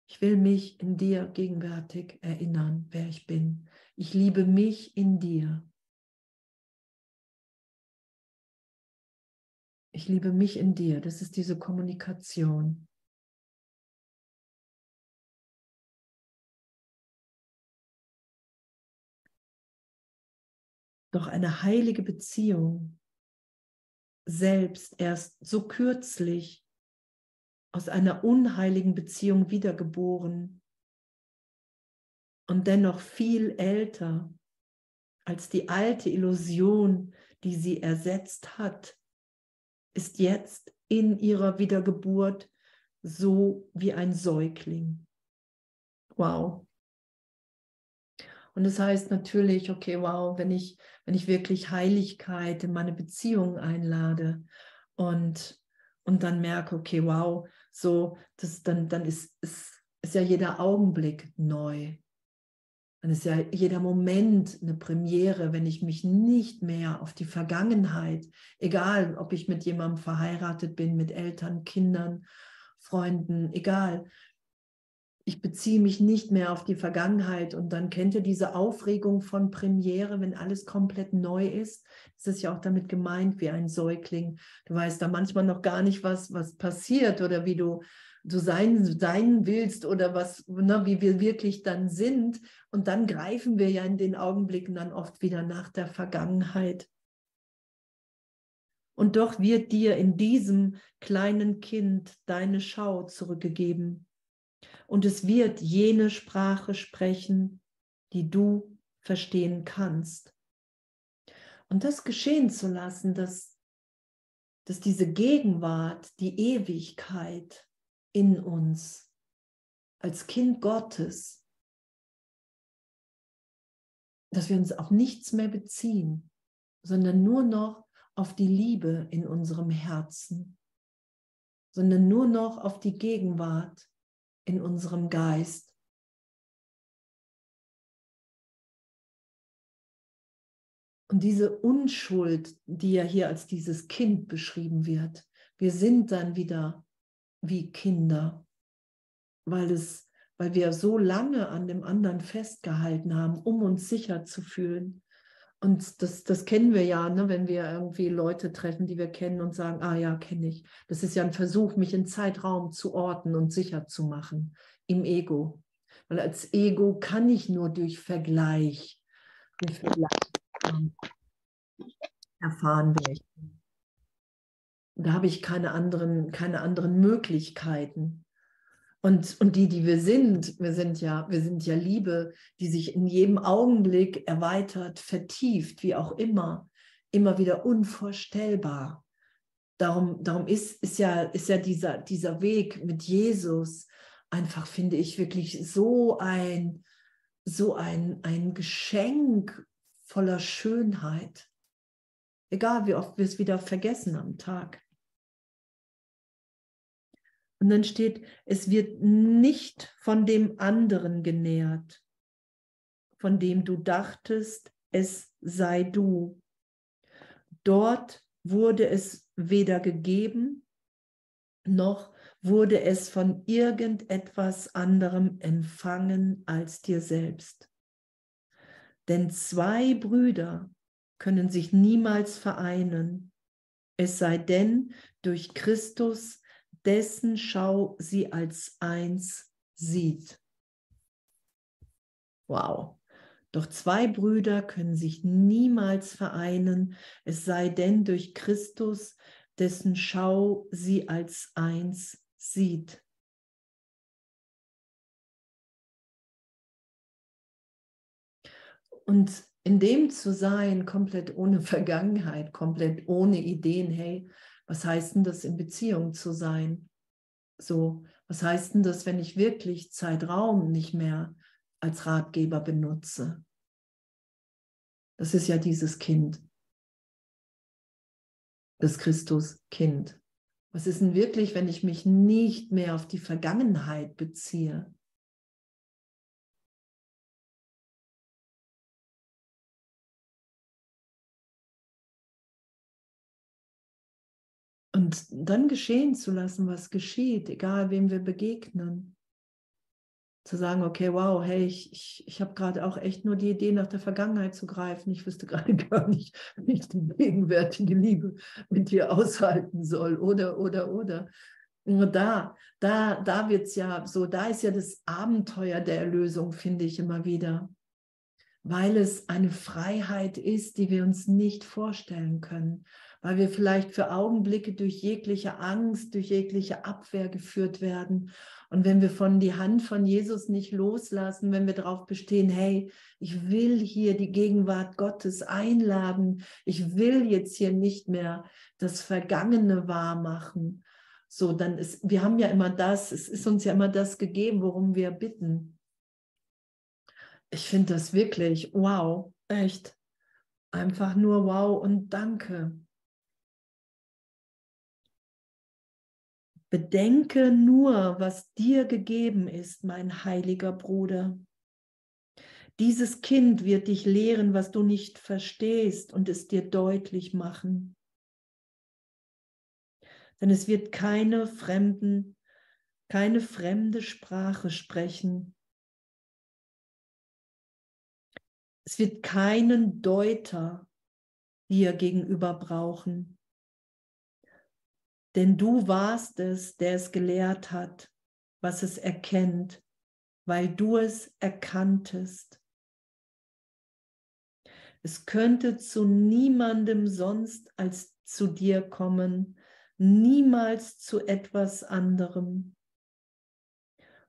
Ich will mich in dir gegenwärtig erinnern, wer ich bin. Ich liebe mich in dir. Ich liebe mich in dir. Das ist diese Kommunikation. Doch eine heilige Beziehung selbst erst so kürzlich aus einer unheiligen Beziehung wiedergeboren und dennoch viel älter als die alte Illusion, die sie ersetzt hat, ist jetzt in ihrer Wiedergeburt so wie ein Säugling. Wow. Und das heißt natürlich, okay, wow, wenn ich, wenn ich wirklich Heiligkeit in meine Beziehung einlade und, und dann merke, okay, wow, so, das, dann, dann ist, ist, ist ja jeder Augenblick neu. Dann ist ja jeder Moment eine Premiere, wenn ich mich nicht mehr auf die Vergangenheit, egal ob ich mit jemandem verheiratet bin, mit Eltern, Kindern, Freunden, egal, ich beziehe mich nicht mehr auf die Vergangenheit und dann kennt ihr diese Aufregung von Premiere, wenn alles komplett neu ist. Das ist ja auch damit gemeint wie ein Säugling. Du weißt da manchmal noch gar nicht, was, was passiert oder wie du, du sein, sein willst oder was, ne, wie wir wirklich dann sind. Und dann greifen wir ja in den Augenblicken dann oft wieder nach der Vergangenheit. Und doch wird dir in diesem kleinen Kind deine Schau zurückgegeben und es wird jene Sprache sprechen, die du verstehen kannst. Und das geschehen zu lassen, dass, dass diese Gegenwart, die Ewigkeit in uns als Kind Gottes, dass wir uns auf nichts mehr beziehen, sondern nur noch auf die Liebe in unserem Herzen, sondern nur noch auf die Gegenwart in unserem Geist. Und diese Unschuld, die ja hier als dieses Kind beschrieben wird, wir sind dann wieder wie Kinder, weil, es, weil wir so lange an dem anderen festgehalten haben, um uns sicher zu fühlen. Und das, das kennen wir ja, ne, wenn wir irgendwie Leute treffen, die wir kennen und sagen, ah ja, kenne ich. Das ist ja ein Versuch, mich in Zeitraum zu orten und sicher zu machen im Ego. Weil als Ego kann ich nur durch Vergleich, durch Vergleich erfahren, wer ich bin. Da habe ich keine anderen, keine anderen Möglichkeiten. Und, und die, die wir sind, wir sind ja, wir sind ja Liebe, die sich in jedem Augenblick erweitert, vertieft, wie auch immer, immer wieder unvorstellbar. Darum, darum ist, ist ja, ist ja dieser, dieser Weg mit Jesus einfach, finde ich, wirklich so ein, so ein, ein Geschenk voller Schönheit. Egal, wie oft wir es wieder vergessen am Tag. Und dann steht, es wird nicht von dem anderen genährt, von dem du dachtest, es sei du. Dort wurde es weder gegeben, noch wurde es von irgendetwas anderem empfangen als dir selbst. Denn zwei Brüder können sich niemals vereinen, es sei denn durch Christus dessen Schau sie als eins sieht. Wow. Doch zwei Brüder können sich niemals vereinen, es sei denn durch Christus, dessen Schau sie als eins sieht. Und in dem zu sein, komplett ohne Vergangenheit, komplett ohne Ideen, hey, was heißt denn das, in Beziehung zu sein? So, was heißt denn das, wenn ich wirklich Zeitraum nicht mehr als Ratgeber benutze? Das ist ja dieses Kind, das Christus-Kind. Was ist denn wirklich, wenn ich mich nicht mehr auf die Vergangenheit beziehe? Und dann geschehen zu lassen, was geschieht, egal wem wir begegnen. Zu sagen, okay, wow, hey, ich, ich, ich habe gerade auch echt nur die Idee, nach der Vergangenheit zu greifen. Ich wüsste gerade gar nicht, wie ich die gegenwärtige Liebe mit dir aushalten soll. Oder, oder, oder. Und da, da, da wird es ja so, da ist ja das Abenteuer der Erlösung, finde ich immer wieder. Weil es eine Freiheit ist, die wir uns nicht vorstellen können weil wir vielleicht für Augenblicke durch jegliche Angst, durch jegliche Abwehr geführt werden. Und wenn wir von die Hand von Jesus nicht loslassen, wenn wir darauf bestehen, hey, ich will hier die Gegenwart Gottes einladen, ich will jetzt hier nicht mehr das Vergangene wahr machen, so, dann ist, wir haben ja immer das, es ist uns ja immer das gegeben, worum wir bitten. Ich finde das wirklich, wow, echt. Einfach nur wow und danke. Bedenke nur, was dir gegeben ist, mein heiliger Bruder. Dieses Kind wird dich lehren, was du nicht verstehst und es dir deutlich machen. Denn es wird keine fremden, keine fremde Sprache sprechen. Es wird keinen Deuter dir gegenüber brauchen. Denn du warst es, der es gelehrt hat, was es erkennt, weil du es erkanntest. Es könnte zu niemandem sonst als zu dir kommen, niemals zu etwas anderem.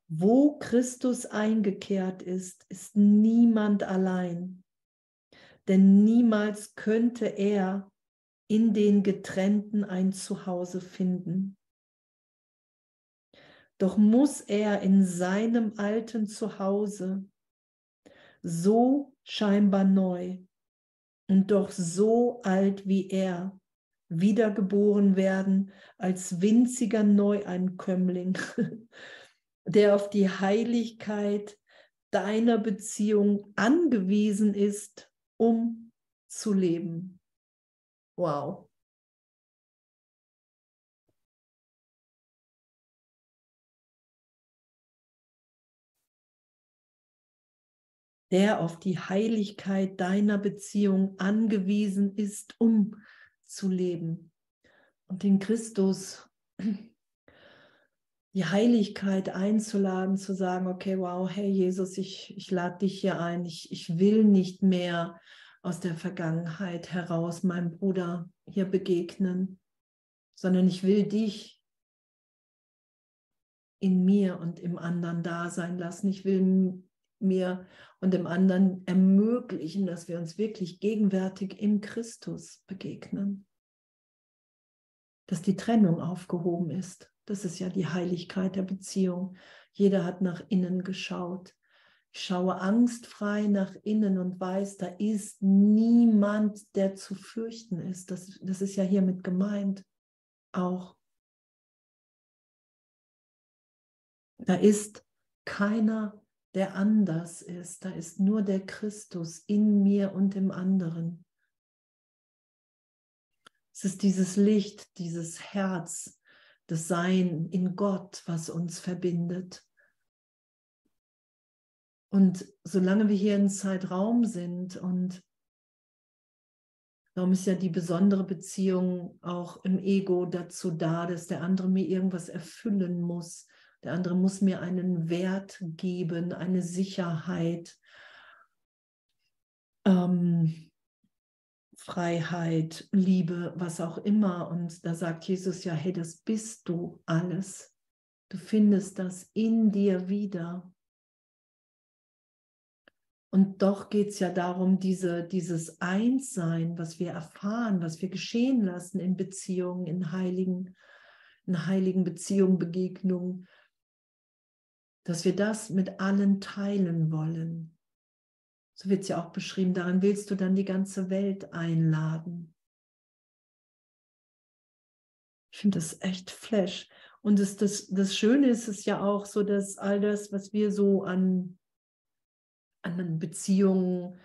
Wo Christus eingekehrt ist, ist niemand allein, denn niemals könnte er in den Getrennten ein Zuhause finden. Doch muss er in seinem alten Zuhause so scheinbar neu und doch so alt wie er wiedergeboren werden als winziger Neueinkömmling, der auf die Heiligkeit deiner Beziehung angewiesen ist, um zu leben. Wow. der auf die Heiligkeit deiner Beziehung angewiesen ist, um zu leben. Und den Christus die Heiligkeit einzuladen, zu sagen, okay, wow, hey Jesus, ich, ich lade dich hier ein, ich, ich will nicht mehr aus der Vergangenheit heraus meinem Bruder hier begegnen, sondern ich will dich in mir und im anderen da sein lassen. Ich will mir und dem anderen ermöglichen, dass wir uns wirklich gegenwärtig in Christus begegnen. Dass die Trennung aufgehoben ist. Das ist ja die Heiligkeit der Beziehung. Jeder hat nach innen geschaut. Ich schaue angstfrei nach innen und weiß, da ist niemand, der zu fürchten ist. Das, das ist ja hiermit gemeint. Auch. Da ist keiner, der anders ist. Da ist nur der Christus in mir und im anderen. Es ist dieses Licht, dieses Herz, das Sein in Gott, was uns verbindet. Und solange wir hier in Zeitraum sind und Darum ist ja die besondere Beziehung auch im Ego dazu da, dass der andere mir irgendwas erfüllen muss, der andere muss mir einen Wert geben, eine Sicherheit, ähm, Freiheit, Liebe, was auch immer. Und da sagt Jesus ja, hey, das bist du alles. Du findest das in dir wieder. Und doch geht es ja darum, diese, dieses Einssein, was wir erfahren, was wir geschehen lassen in Beziehungen, in heiligen, in heiligen Beziehungen, Begegnungen, dass wir das mit allen teilen wollen. So wird es ja auch beschrieben, daran willst du dann die ganze Welt einladen. Ich finde das echt flash. Und das, das, das Schöne ist es ja auch so, dass all das, was wir so an, an Beziehungen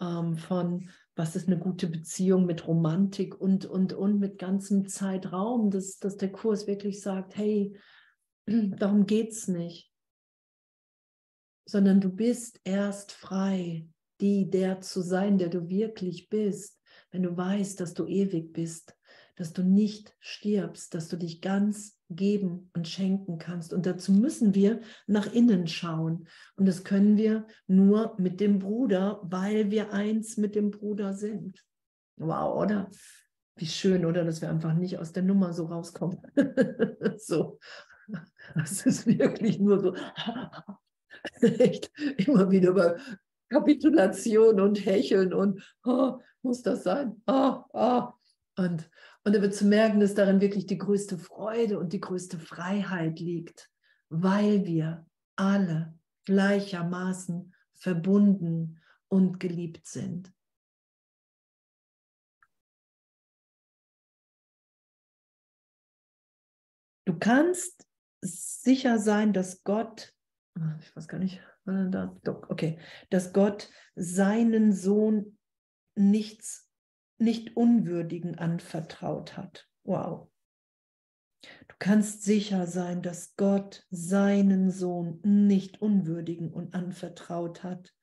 ähm, von, was ist eine gute Beziehung mit Romantik und, und, und mit ganzem Zeitraum, dass, dass der Kurs wirklich sagt, hey, darum geht es nicht. Sondern du bist erst frei, die, der zu sein, der du wirklich bist, wenn du weißt, dass du ewig bist, dass du nicht stirbst, dass du dich ganz geben und schenken kannst. Und dazu müssen wir nach innen schauen. Und das können wir nur mit dem Bruder, weil wir eins mit dem Bruder sind. Wow, oder? Wie schön, oder? Dass wir einfach nicht aus der Nummer so rauskommen. so. Das ist wirklich nur so. echt immer wieder bei Kapitulation und Hecheln und oh, muss das sein? Oh, oh. Und, und er wird zu merken, dass darin wirklich die größte Freude und die größte Freiheit liegt, weil wir alle gleichermaßen verbunden und geliebt sind. Du kannst sicher sein, dass Gott Ah, ich weiß gar nicht, okay, dass Gott seinen Sohn nichts, nicht Unwürdigen anvertraut hat. Wow. Du kannst sicher sein, dass Gott seinen Sohn nicht unwürdigen und anvertraut hat.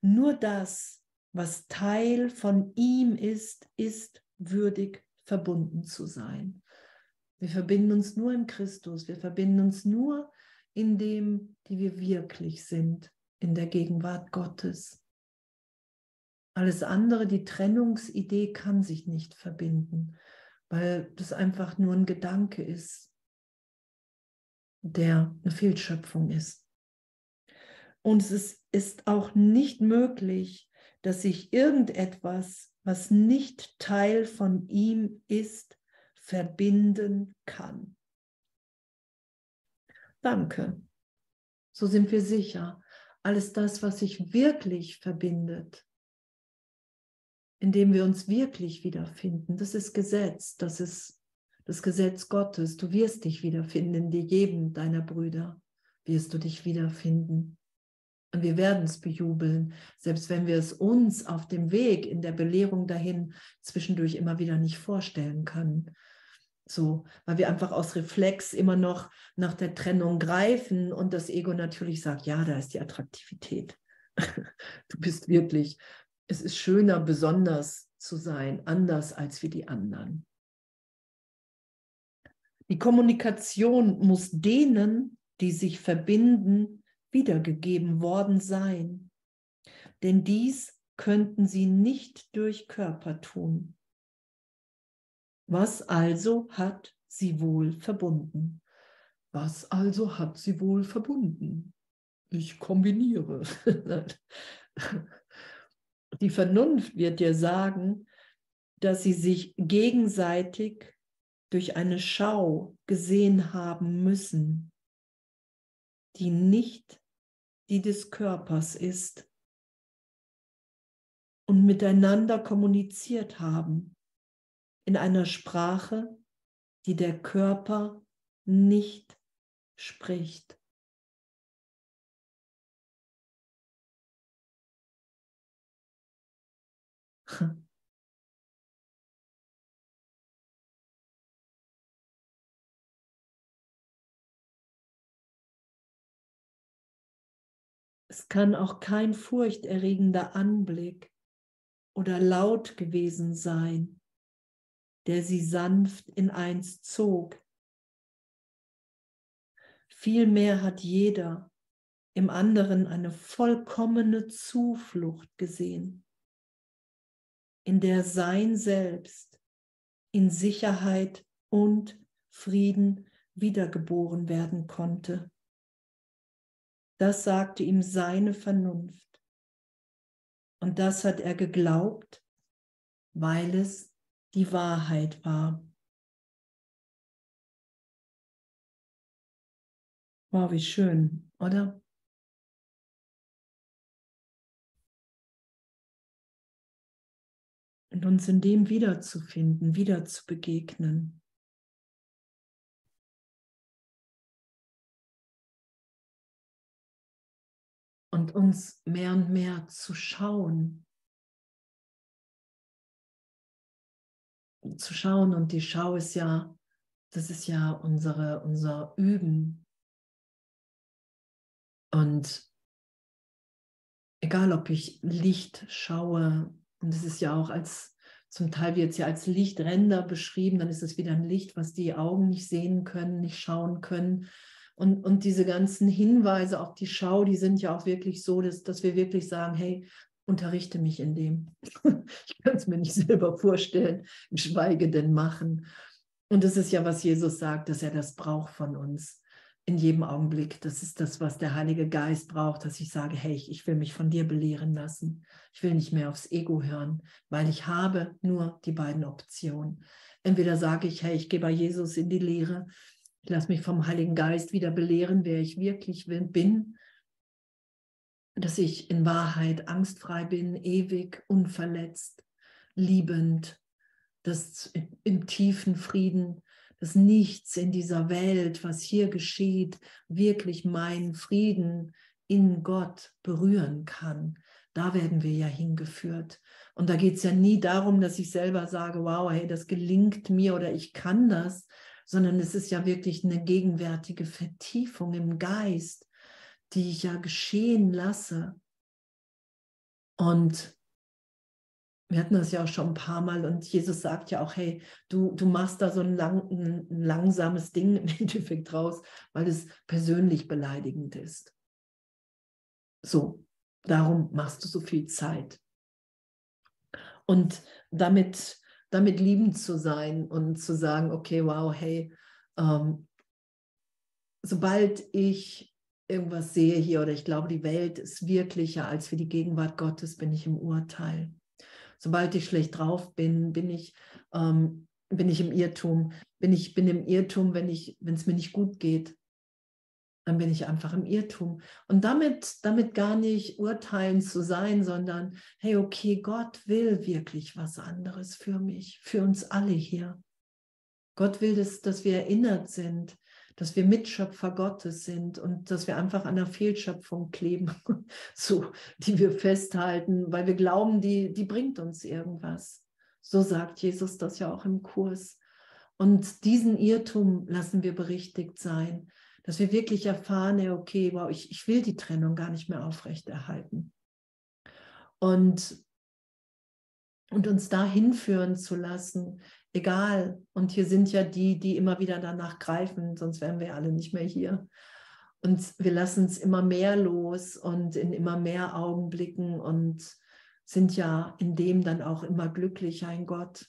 Nur das, was Teil von ihm ist, ist würdig verbunden zu sein. Wir verbinden uns nur im Christus, wir verbinden uns nur in dem, die wir wirklich sind, in der Gegenwart Gottes. Alles andere, die Trennungsidee kann sich nicht verbinden, weil das einfach nur ein Gedanke ist, der eine Fehlschöpfung ist. Und es ist auch nicht möglich, dass sich irgendetwas, was nicht Teil von ihm ist, verbinden kann. Danke. So sind wir sicher. Alles das, was sich wirklich verbindet, indem wir uns wirklich wiederfinden, das ist Gesetz, das ist das Gesetz Gottes. Du wirst dich wiederfinden, in jedem deiner Brüder wirst du dich wiederfinden. Und wir werden es bejubeln, selbst wenn wir es uns auf dem Weg in der Belehrung dahin zwischendurch immer wieder nicht vorstellen können. So, weil wir einfach aus Reflex immer noch nach der Trennung greifen und das Ego natürlich sagt, ja, da ist die Attraktivität. du bist wirklich, es ist schöner, besonders zu sein, anders als wie die anderen. Die Kommunikation muss denen, die sich verbinden, wiedergegeben worden sein. Denn dies könnten sie nicht durch Körper tun. Was also hat sie wohl verbunden? Was also hat sie wohl verbunden? Ich kombiniere. Die Vernunft wird dir sagen, dass sie sich gegenseitig durch eine Schau gesehen haben müssen, die nicht die des Körpers ist und miteinander kommuniziert haben in einer Sprache, die der Körper nicht spricht. Es kann auch kein furchterregender Anblick oder laut gewesen sein, der sie sanft in eins zog. Vielmehr hat jeder im anderen eine vollkommene Zuflucht gesehen, in der sein Selbst in Sicherheit und Frieden wiedergeboren werden konnte. Das sagte ihm seine Vernunft. Und das hat er geglaubt, weil es die Wahrheit war. Wow, wie schön, oder? Und uns in dem wiederzufinden, wieder zu begegnen. und uns mehr und mehr zu schauen. Zu schauen und die Schau ist ja, das ist ja unsere, unser Üben. Und egal ob ich Licht schaue, und es ist ja auch als, zum Teil wird es ja als Lichtränder beschrieben, dann ist es wieder ein Licht, was die Augen nicht sehen können, nicht schauen können. Und, und diese ganzen Hinweise auf die Schau, die sind ja auch wirklich so, dass, dass wir wirklich sagen, hey, unterrichte mich in dem. ich kann es mir nicht selber vorstellen, geschweige denn machen. Und das ist ja, was Jesus sagt, dass er das braucht von uns in jedem Augenblick. Das ist das, was der Heilige Geist braucht, dass ich sage, hey, ich will mich von dir belehren lassen. Ich will nicht mehr aufs Ego hören, weil ich habe nur die beiden Optionen. Entweder sage ich, hey, ich gehe bei Jesus in die Lehre ich lasse mich vom Heiligen Geist wieder belehren, wer ich wirklich bin, dass ich in Wahrheit angstfrei bin, ewig, unverletzt, liebend, dass im tiefen Frieden, dass nichts in dieser Welt, was hier geschieht, wirklich meinen Frieden in Gott berühren kann. Da werden wir ja hingeführt. Und da geht es ja nie darum, dass ich selber sage, wow, hey, das gelingt mir oder ich kann das, sondern es ist ja wirklich eine gegenwärtige Vertiefung im Geist, die ich ja geschehen lasse. Und wir hatten das ja auch schon ein paar Mal und Jesus sagt ja auch, hey, du, du machst da so ein, lang, ein langsames Ding im Endeffekt draus, weil es persönlich beleidigend ist. So, darum machst du so viel Zeit. Und damit, damit liebend zu sein und zu sagen, okay, wow, hey, ähm, sobald ich irgendwas sehe hier oder ich glaube, die Welt ist wirklicher als für die Gegenwart Gottes, bin ich im Urteil. Sobald ich schlecht drauf bin, bin ich, ähm, bin ich im Irrtum. Bin ich bin im Irrtum, wenn es mir nicht gut geht. Dann bin ich einfach im Irrtum. Und damit, damit gar nicht urteilen zu sein, sondern, hey, okay, Gott will wirklich was anderes für mich, für uns alle hier. Gott will, dass, dass wir erinnert sind, dass wir Mitschöpfer Gottes sind und dass wir einfach an der Fehlschöpfung kleben, so, die wir festhalten, weil wir glauben, die, die bringt uns irgendwas. So sagt Jesus das ja auch im Kurs. Und diesen Irrtum lassen wir berichtigt sein, dass wir wirklich erfahren, okay, wow, ich, ich will die Trennung gar nicht mehr aufrechterhalten. Und, und uns da hinführen zu lassen, egal. Und hier sind ja die, die immer wieder danach greifen, sonst wären wir alle nicht mehr hier. Und wir lassen es immer mehr los und in immer mehr Augenblicken und sind ja in dem dann auch immer glücklicher in Gott.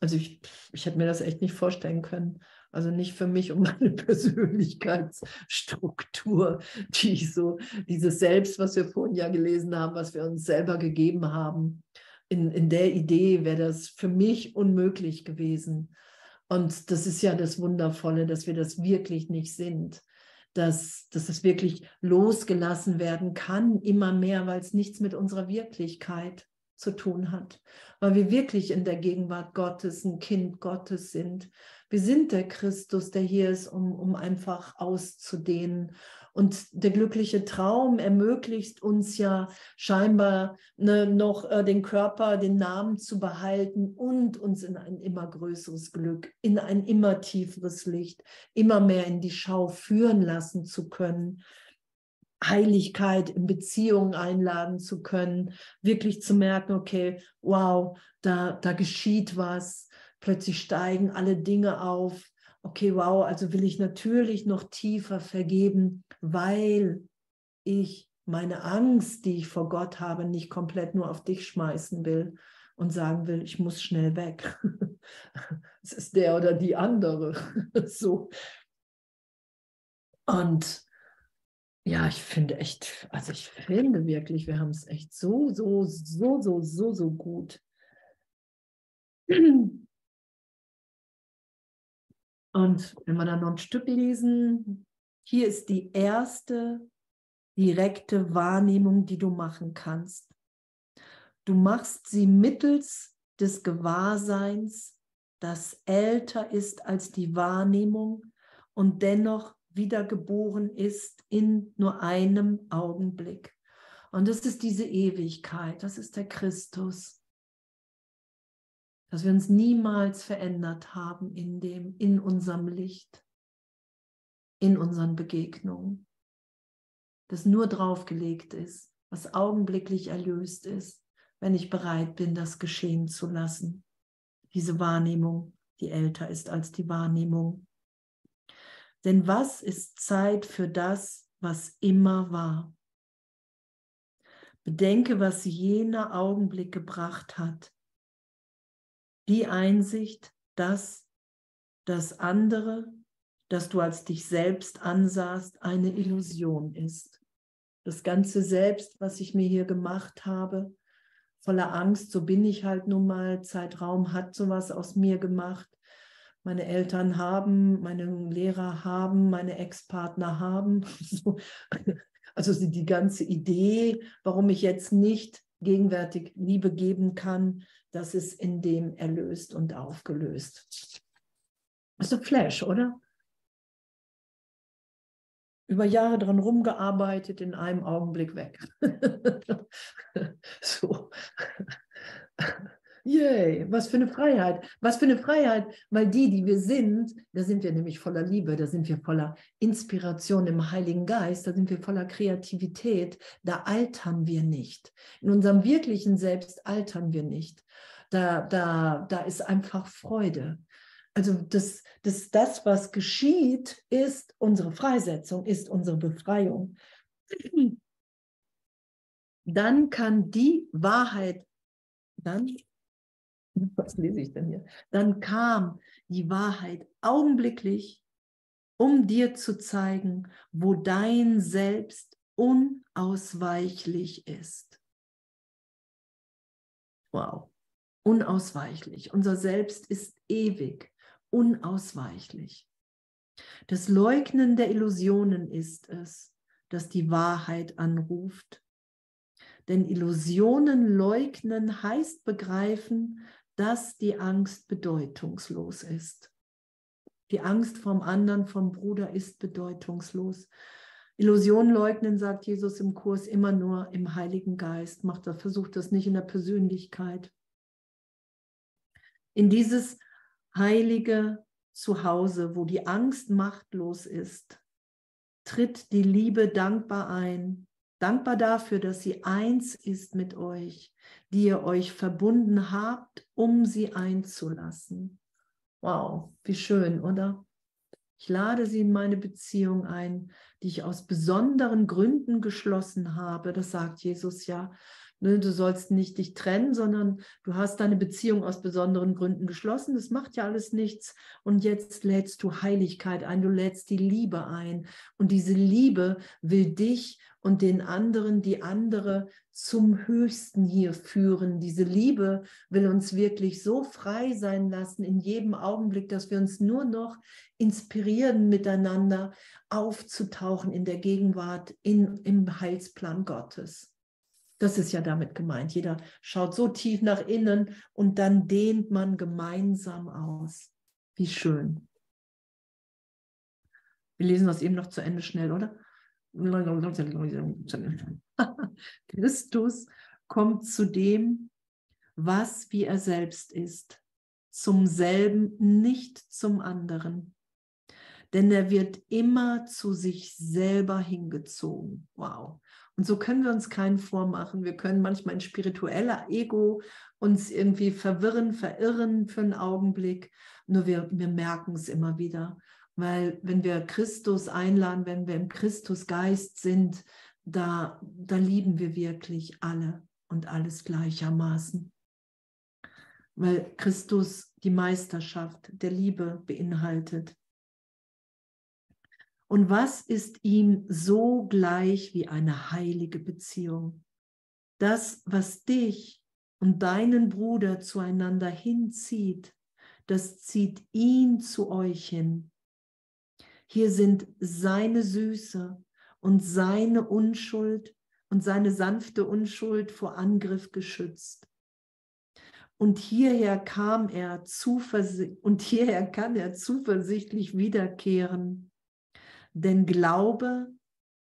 Also ich, ich hätte mir das echt nicht vorstellen können. Also nicht für mich und meine Persönlichkeitsstruktur, die ich so, dieses Selbst, was wir vorhin ja gelesen haben, was wir uns selber gegeben haben, in, in der Idee wäre das für mich unmöglich gewesen. Und das ist ja das Wundervolle, dass wir das wirklich nicht sind, dass, dass es wirklich losgelassen werden kann, immer mehr, weil es nichts mit unserer Wirklichkeit zu tun hat, weil wir wirklich in der Gegenwart Gottes ein Kind Gottes sind. Wir sind der Christus, der hier ist, um, um einfach auszudehnen und der glückliche Traum ermöglicht uns ja scheinbar ne, noch äh, den Körper, den Namen zu behalten und uns in ein immer größeres Glück, in ein immer tieferes Licht, immer mehr in die Schau führen lassen zu können. Heiligkeit in Beziehungen einladen zu können, wirklich zu merken, okay, wow, da, da geschieht was, plötzlich steigen alle Dinge auf, okay, wow, also will ich natürlich noch tiefer vergeben, weil ich meine Angst, die ich vor Gott habe, nicht komplett nur auf dich schmeißen will und sagen will, ich muss schnell weg. es ist der oder die andere. so. Und ja, ich finde echt, also ich finde wirklich, wir haben es echt so, so, so, so, so, so gut. Und wenn wir dann noch ein Stück lesen, hier ist die erste direkte Wahrnehmung, die du machen kannst. Du machst sie mittels des Gewahrseins, das älter ist als die Wahrnehmung und dennoch wiedergeboren ist in nur einem Augenblick. Und das ist diese Ewigkeit, das ist der Christus dass wir uns niemals verändert haben in dem, in unserem Licht, in unseren Begegnungen, das nur draufgelegt ist, was augenblicklich erlöst ist, wenn ich bereit bin, das geschehen zu lassen. Diese Wahrnehmung, die älter ist als die Wahrnehmung. Denn was ist Zeit für das, was immer war? Bedenke, was jener Augenblick gebracht hat die Einsicht, dass das andere, das du als dich selbst ansahst, eine Illusion ist. Das ganze Selbst, was ich mir hier gemacht habe, voller Angst, so bin ich halt nun mal, Zeitraum hat sowas aus mir gemacht. Meine Eltern haben, meine Lehrer haben, meine Ex-Partner haben. Also die ganze Idee, warum ich jetzt nicht gegenwärtig Liebe geben kann, das ist in dem erlöst und aufgelöst. Ein Flash, oder? Über Jahre dran rumgearbeitet, in einem Augenblick weg. so. Yay, was für eine Freiheit. Was für eine Freiheit, weil die, die wir sind, da sind wir nämlich voller Liebe, da sind wir voller Inspiration im Heiligen Geist, da sind wir voller Kreativität, da altern wir nicht. In unserem wirklichen Selbst altern wir nicht. Da, da, da ist einfach Freude. Also das, das, das, was geschieht, ist unsere Freisetzung, ist unsere Befreiung. Dann kann die Wahrheit, dann was lese ich denn hier? Dann kam die Wahrheit augenblicklich, um dir zu zeigen, wo dein Selbst unausweichlich ist. Wow, unausweichlich. Unser Selbst ist ewig, unausweichlich. Das Leugnen der Illusionen ist es, das die Wahrheit anruft. Denn Illusionen leugnen heißt begreifen, dass die Angst bedeutungslos ist. Die Angst vom anderen, vom Bruder ist bedeutungslos. Illusion leugnen, sagt Jesus im Kurs, immer nur im Heiligen Geist. Macht er, versucht das nicht in der Persönlichkeit. In dieses heilige Zuhause, wo die Angst machtlos ist, tritt die Liebe dankbar ein. Dankbar dafür, dass sie eins ist mit euch, die ihr euch verbunden habt, um sie einzulassen. Wow, wie schön, oder? Ich lade sie in meine Beziehung ein, die ich aus besonderen Gründen geschlossen habe. Das sagt Jesus ja. Ne, du sollst nicht dich trennen, sondern du hast deine Beziehung aus besonderen Gründen geschlossen. Das macht ja alles nichts. Und jetzt lädst du Heiligkeit ein, du lädst die Liebe ein. Und diese Liebe will dich und den anderen, die andere zum Höchsten hier führen. Diese Liebe will uns wirklich so frei sein lassen in jedem Augenblick, dass wir uns nur noch inspirieren, miteinander aufzutauchen in der Gegenwart, in, im Heilsplan Gottes. Das ist ja damit gemeint. Jeder schaut so tief nach innen und dann dehnt man gemeinsam aus. Wie schön. Wir lesen das eben noch zu Ende schnell, oder? Christus kommt zu dem, was wie er selbst ist, zum selben, nicht zum anderen. Denn er wird immer zu sich selber hingezogen. Wow. Und so können wir uns keinen vormachen. Wir können manchmal ein spiritueller Ego uns irgendwie verwirren, verirren für einen Augenblick. Nur wir, wir merken es immer wieder. Weil wenn wir Christus einladen, wenn wir im Christusgeist sind, da, da lieben wir wirklich alle und alles gleichermaßen. Weil Christus die Meisterschaft der Liebe beinhaltet. Und was ist ihm so gleich wie eine heilige Beziehung? Das, was dich und deinen Bruder zueinander hinzieht, das zieht ihn zu euch hin. Hier sind seine Süße und seine Unschuld und seine sanfte Unschuld vor Angriff geschützt. Und hierher kam er und hierher kann er zuversichtlich wiederkehren denn Glaube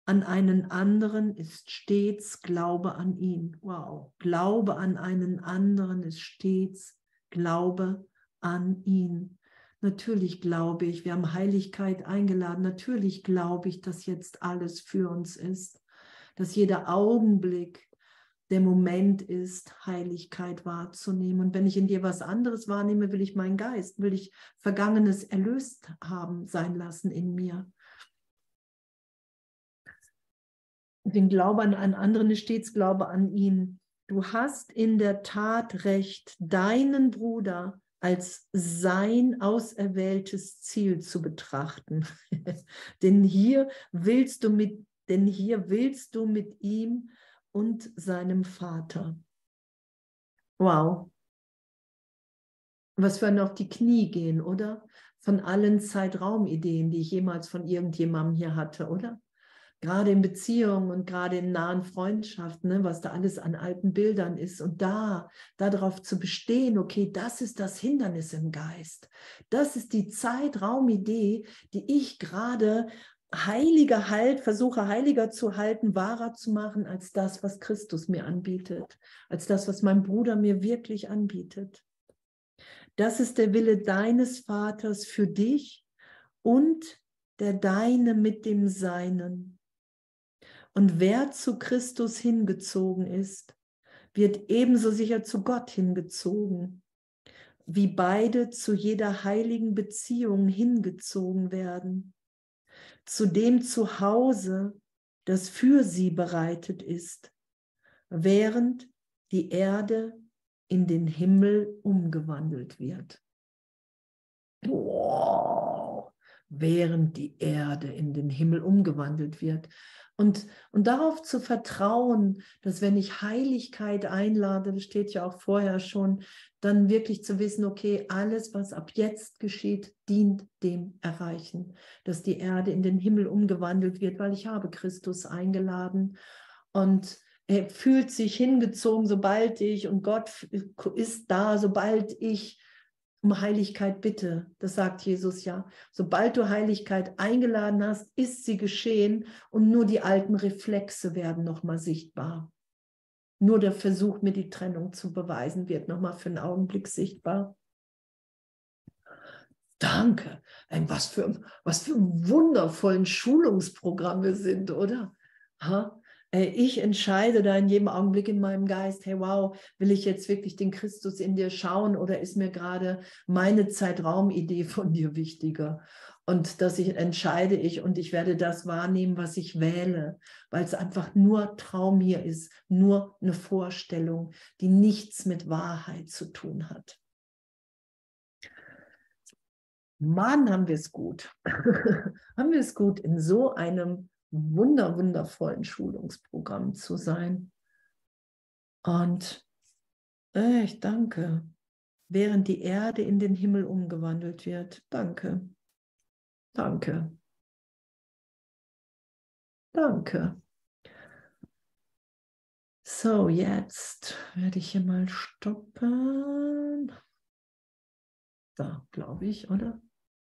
an einen anderen ist stets Glaube an ihn. Wow. Glaube an einen anderen ist stets Glaube an ihn. Natürlich glaube ich, wir haben Heiligkeit eingeladen. Natürlich glaube ich, dass jetzt alles für uns ist, dass jeder Augenblick der Moment ist, Heiligkeit wahrzunehmen. Und wenn ich in dir was anderes wahrnehme, will ich meinen Geist, will ich Vergangenes erlöst haben sein lassen in mir. Den Glaube an einen anderen ist stets Glaube an ihn. Du hast in der Tat recht, deinen Bruder als sein auserwähltes Ziel zu betrachten. denn hier willst du mit, denn hier willst du mit ihm und seinem Vater. Wow. Was wir auf die Knie gehen, oder? Von allen Zeitraumideen, die ich jemals von irgendjemandem hier hatte, oder? Gerade in Beziehungen und gerade in nahen Freundschaften, ne, was da alles an alten Bildern ist und da darauf zu bestehen, okay, das ist das Hindernis im Geist. Das ist die Zeitraumidee, die ich gerade heiliger Halt, versuche heiliger zu halten, wahrer zu machen als das, was Christus mir anbietet, als das, was mein Bruder mir wirklich anbietet. Das ist der Wille deines Vaters für dich und der deine mit dem Seinen. Und wer zu Christus hingezogen ist, wird ebenso sicher zu Gott hingezogen, wie beide zu jeder heiligen Beziehung hingezogen werden, zu dem Zuhause, das für sie bereitet ist, während die Erde in den Himmel umgewandelt wird. Wow, während die Erde in den Himmel umgewandelt wird. Und, und darauf zu vertrauen, dass wenn ich Heiligkeit einlade, das steht ja auch vorher schon, dann wirklich zu wissen, okay, alles, was ab jetzt geschieht, dient dem Erreichen, dass die Erde in den Himmel umgewandelt wird, weil ich habe Christus eingeladen. Und er fühlt sich hingezogen, sobald ich, und Gott ist da, sobald ich um Heiligkeit bitte. Das sagt Jesus ja. Sobald du Heiligkeit eingeladen hast, ist sie geschehen und nur die alten Reflexe werden nochmal sichtbar. Nur der Versuch, mir die Trennung zu beweisen, wird nochmal für einen Augenblick sichtbar. Danke. Was für, was für wundervollen Schulungsprogramme sind, oder? Ha? Äh, ich entscheide da in jedem Augenblick in meinem Geist, hey wow, will ich jetzt wirklich den Christus in dir schauen oder ist mir gerade meine Zeitraumidee von dir wichtiger? Und dass ich entscheide ich und ich werde das wahrnehmen, was ich wähle, weil es einfach nur Traum hier ist, nur eine Vorstellung, die nichts mit Wahrheit zu tun hat. Mann, haben wir es gut. haben wir es gut in so einem wunder, wundervollen Schulungsprogramm zu sein. Und äh, ich danke, während die Erde in den Himmel umgewandelt wird. Danke. Danke. Danke. So, jetzt werde ich hier mal stoppen. Da, glaube ich, oder?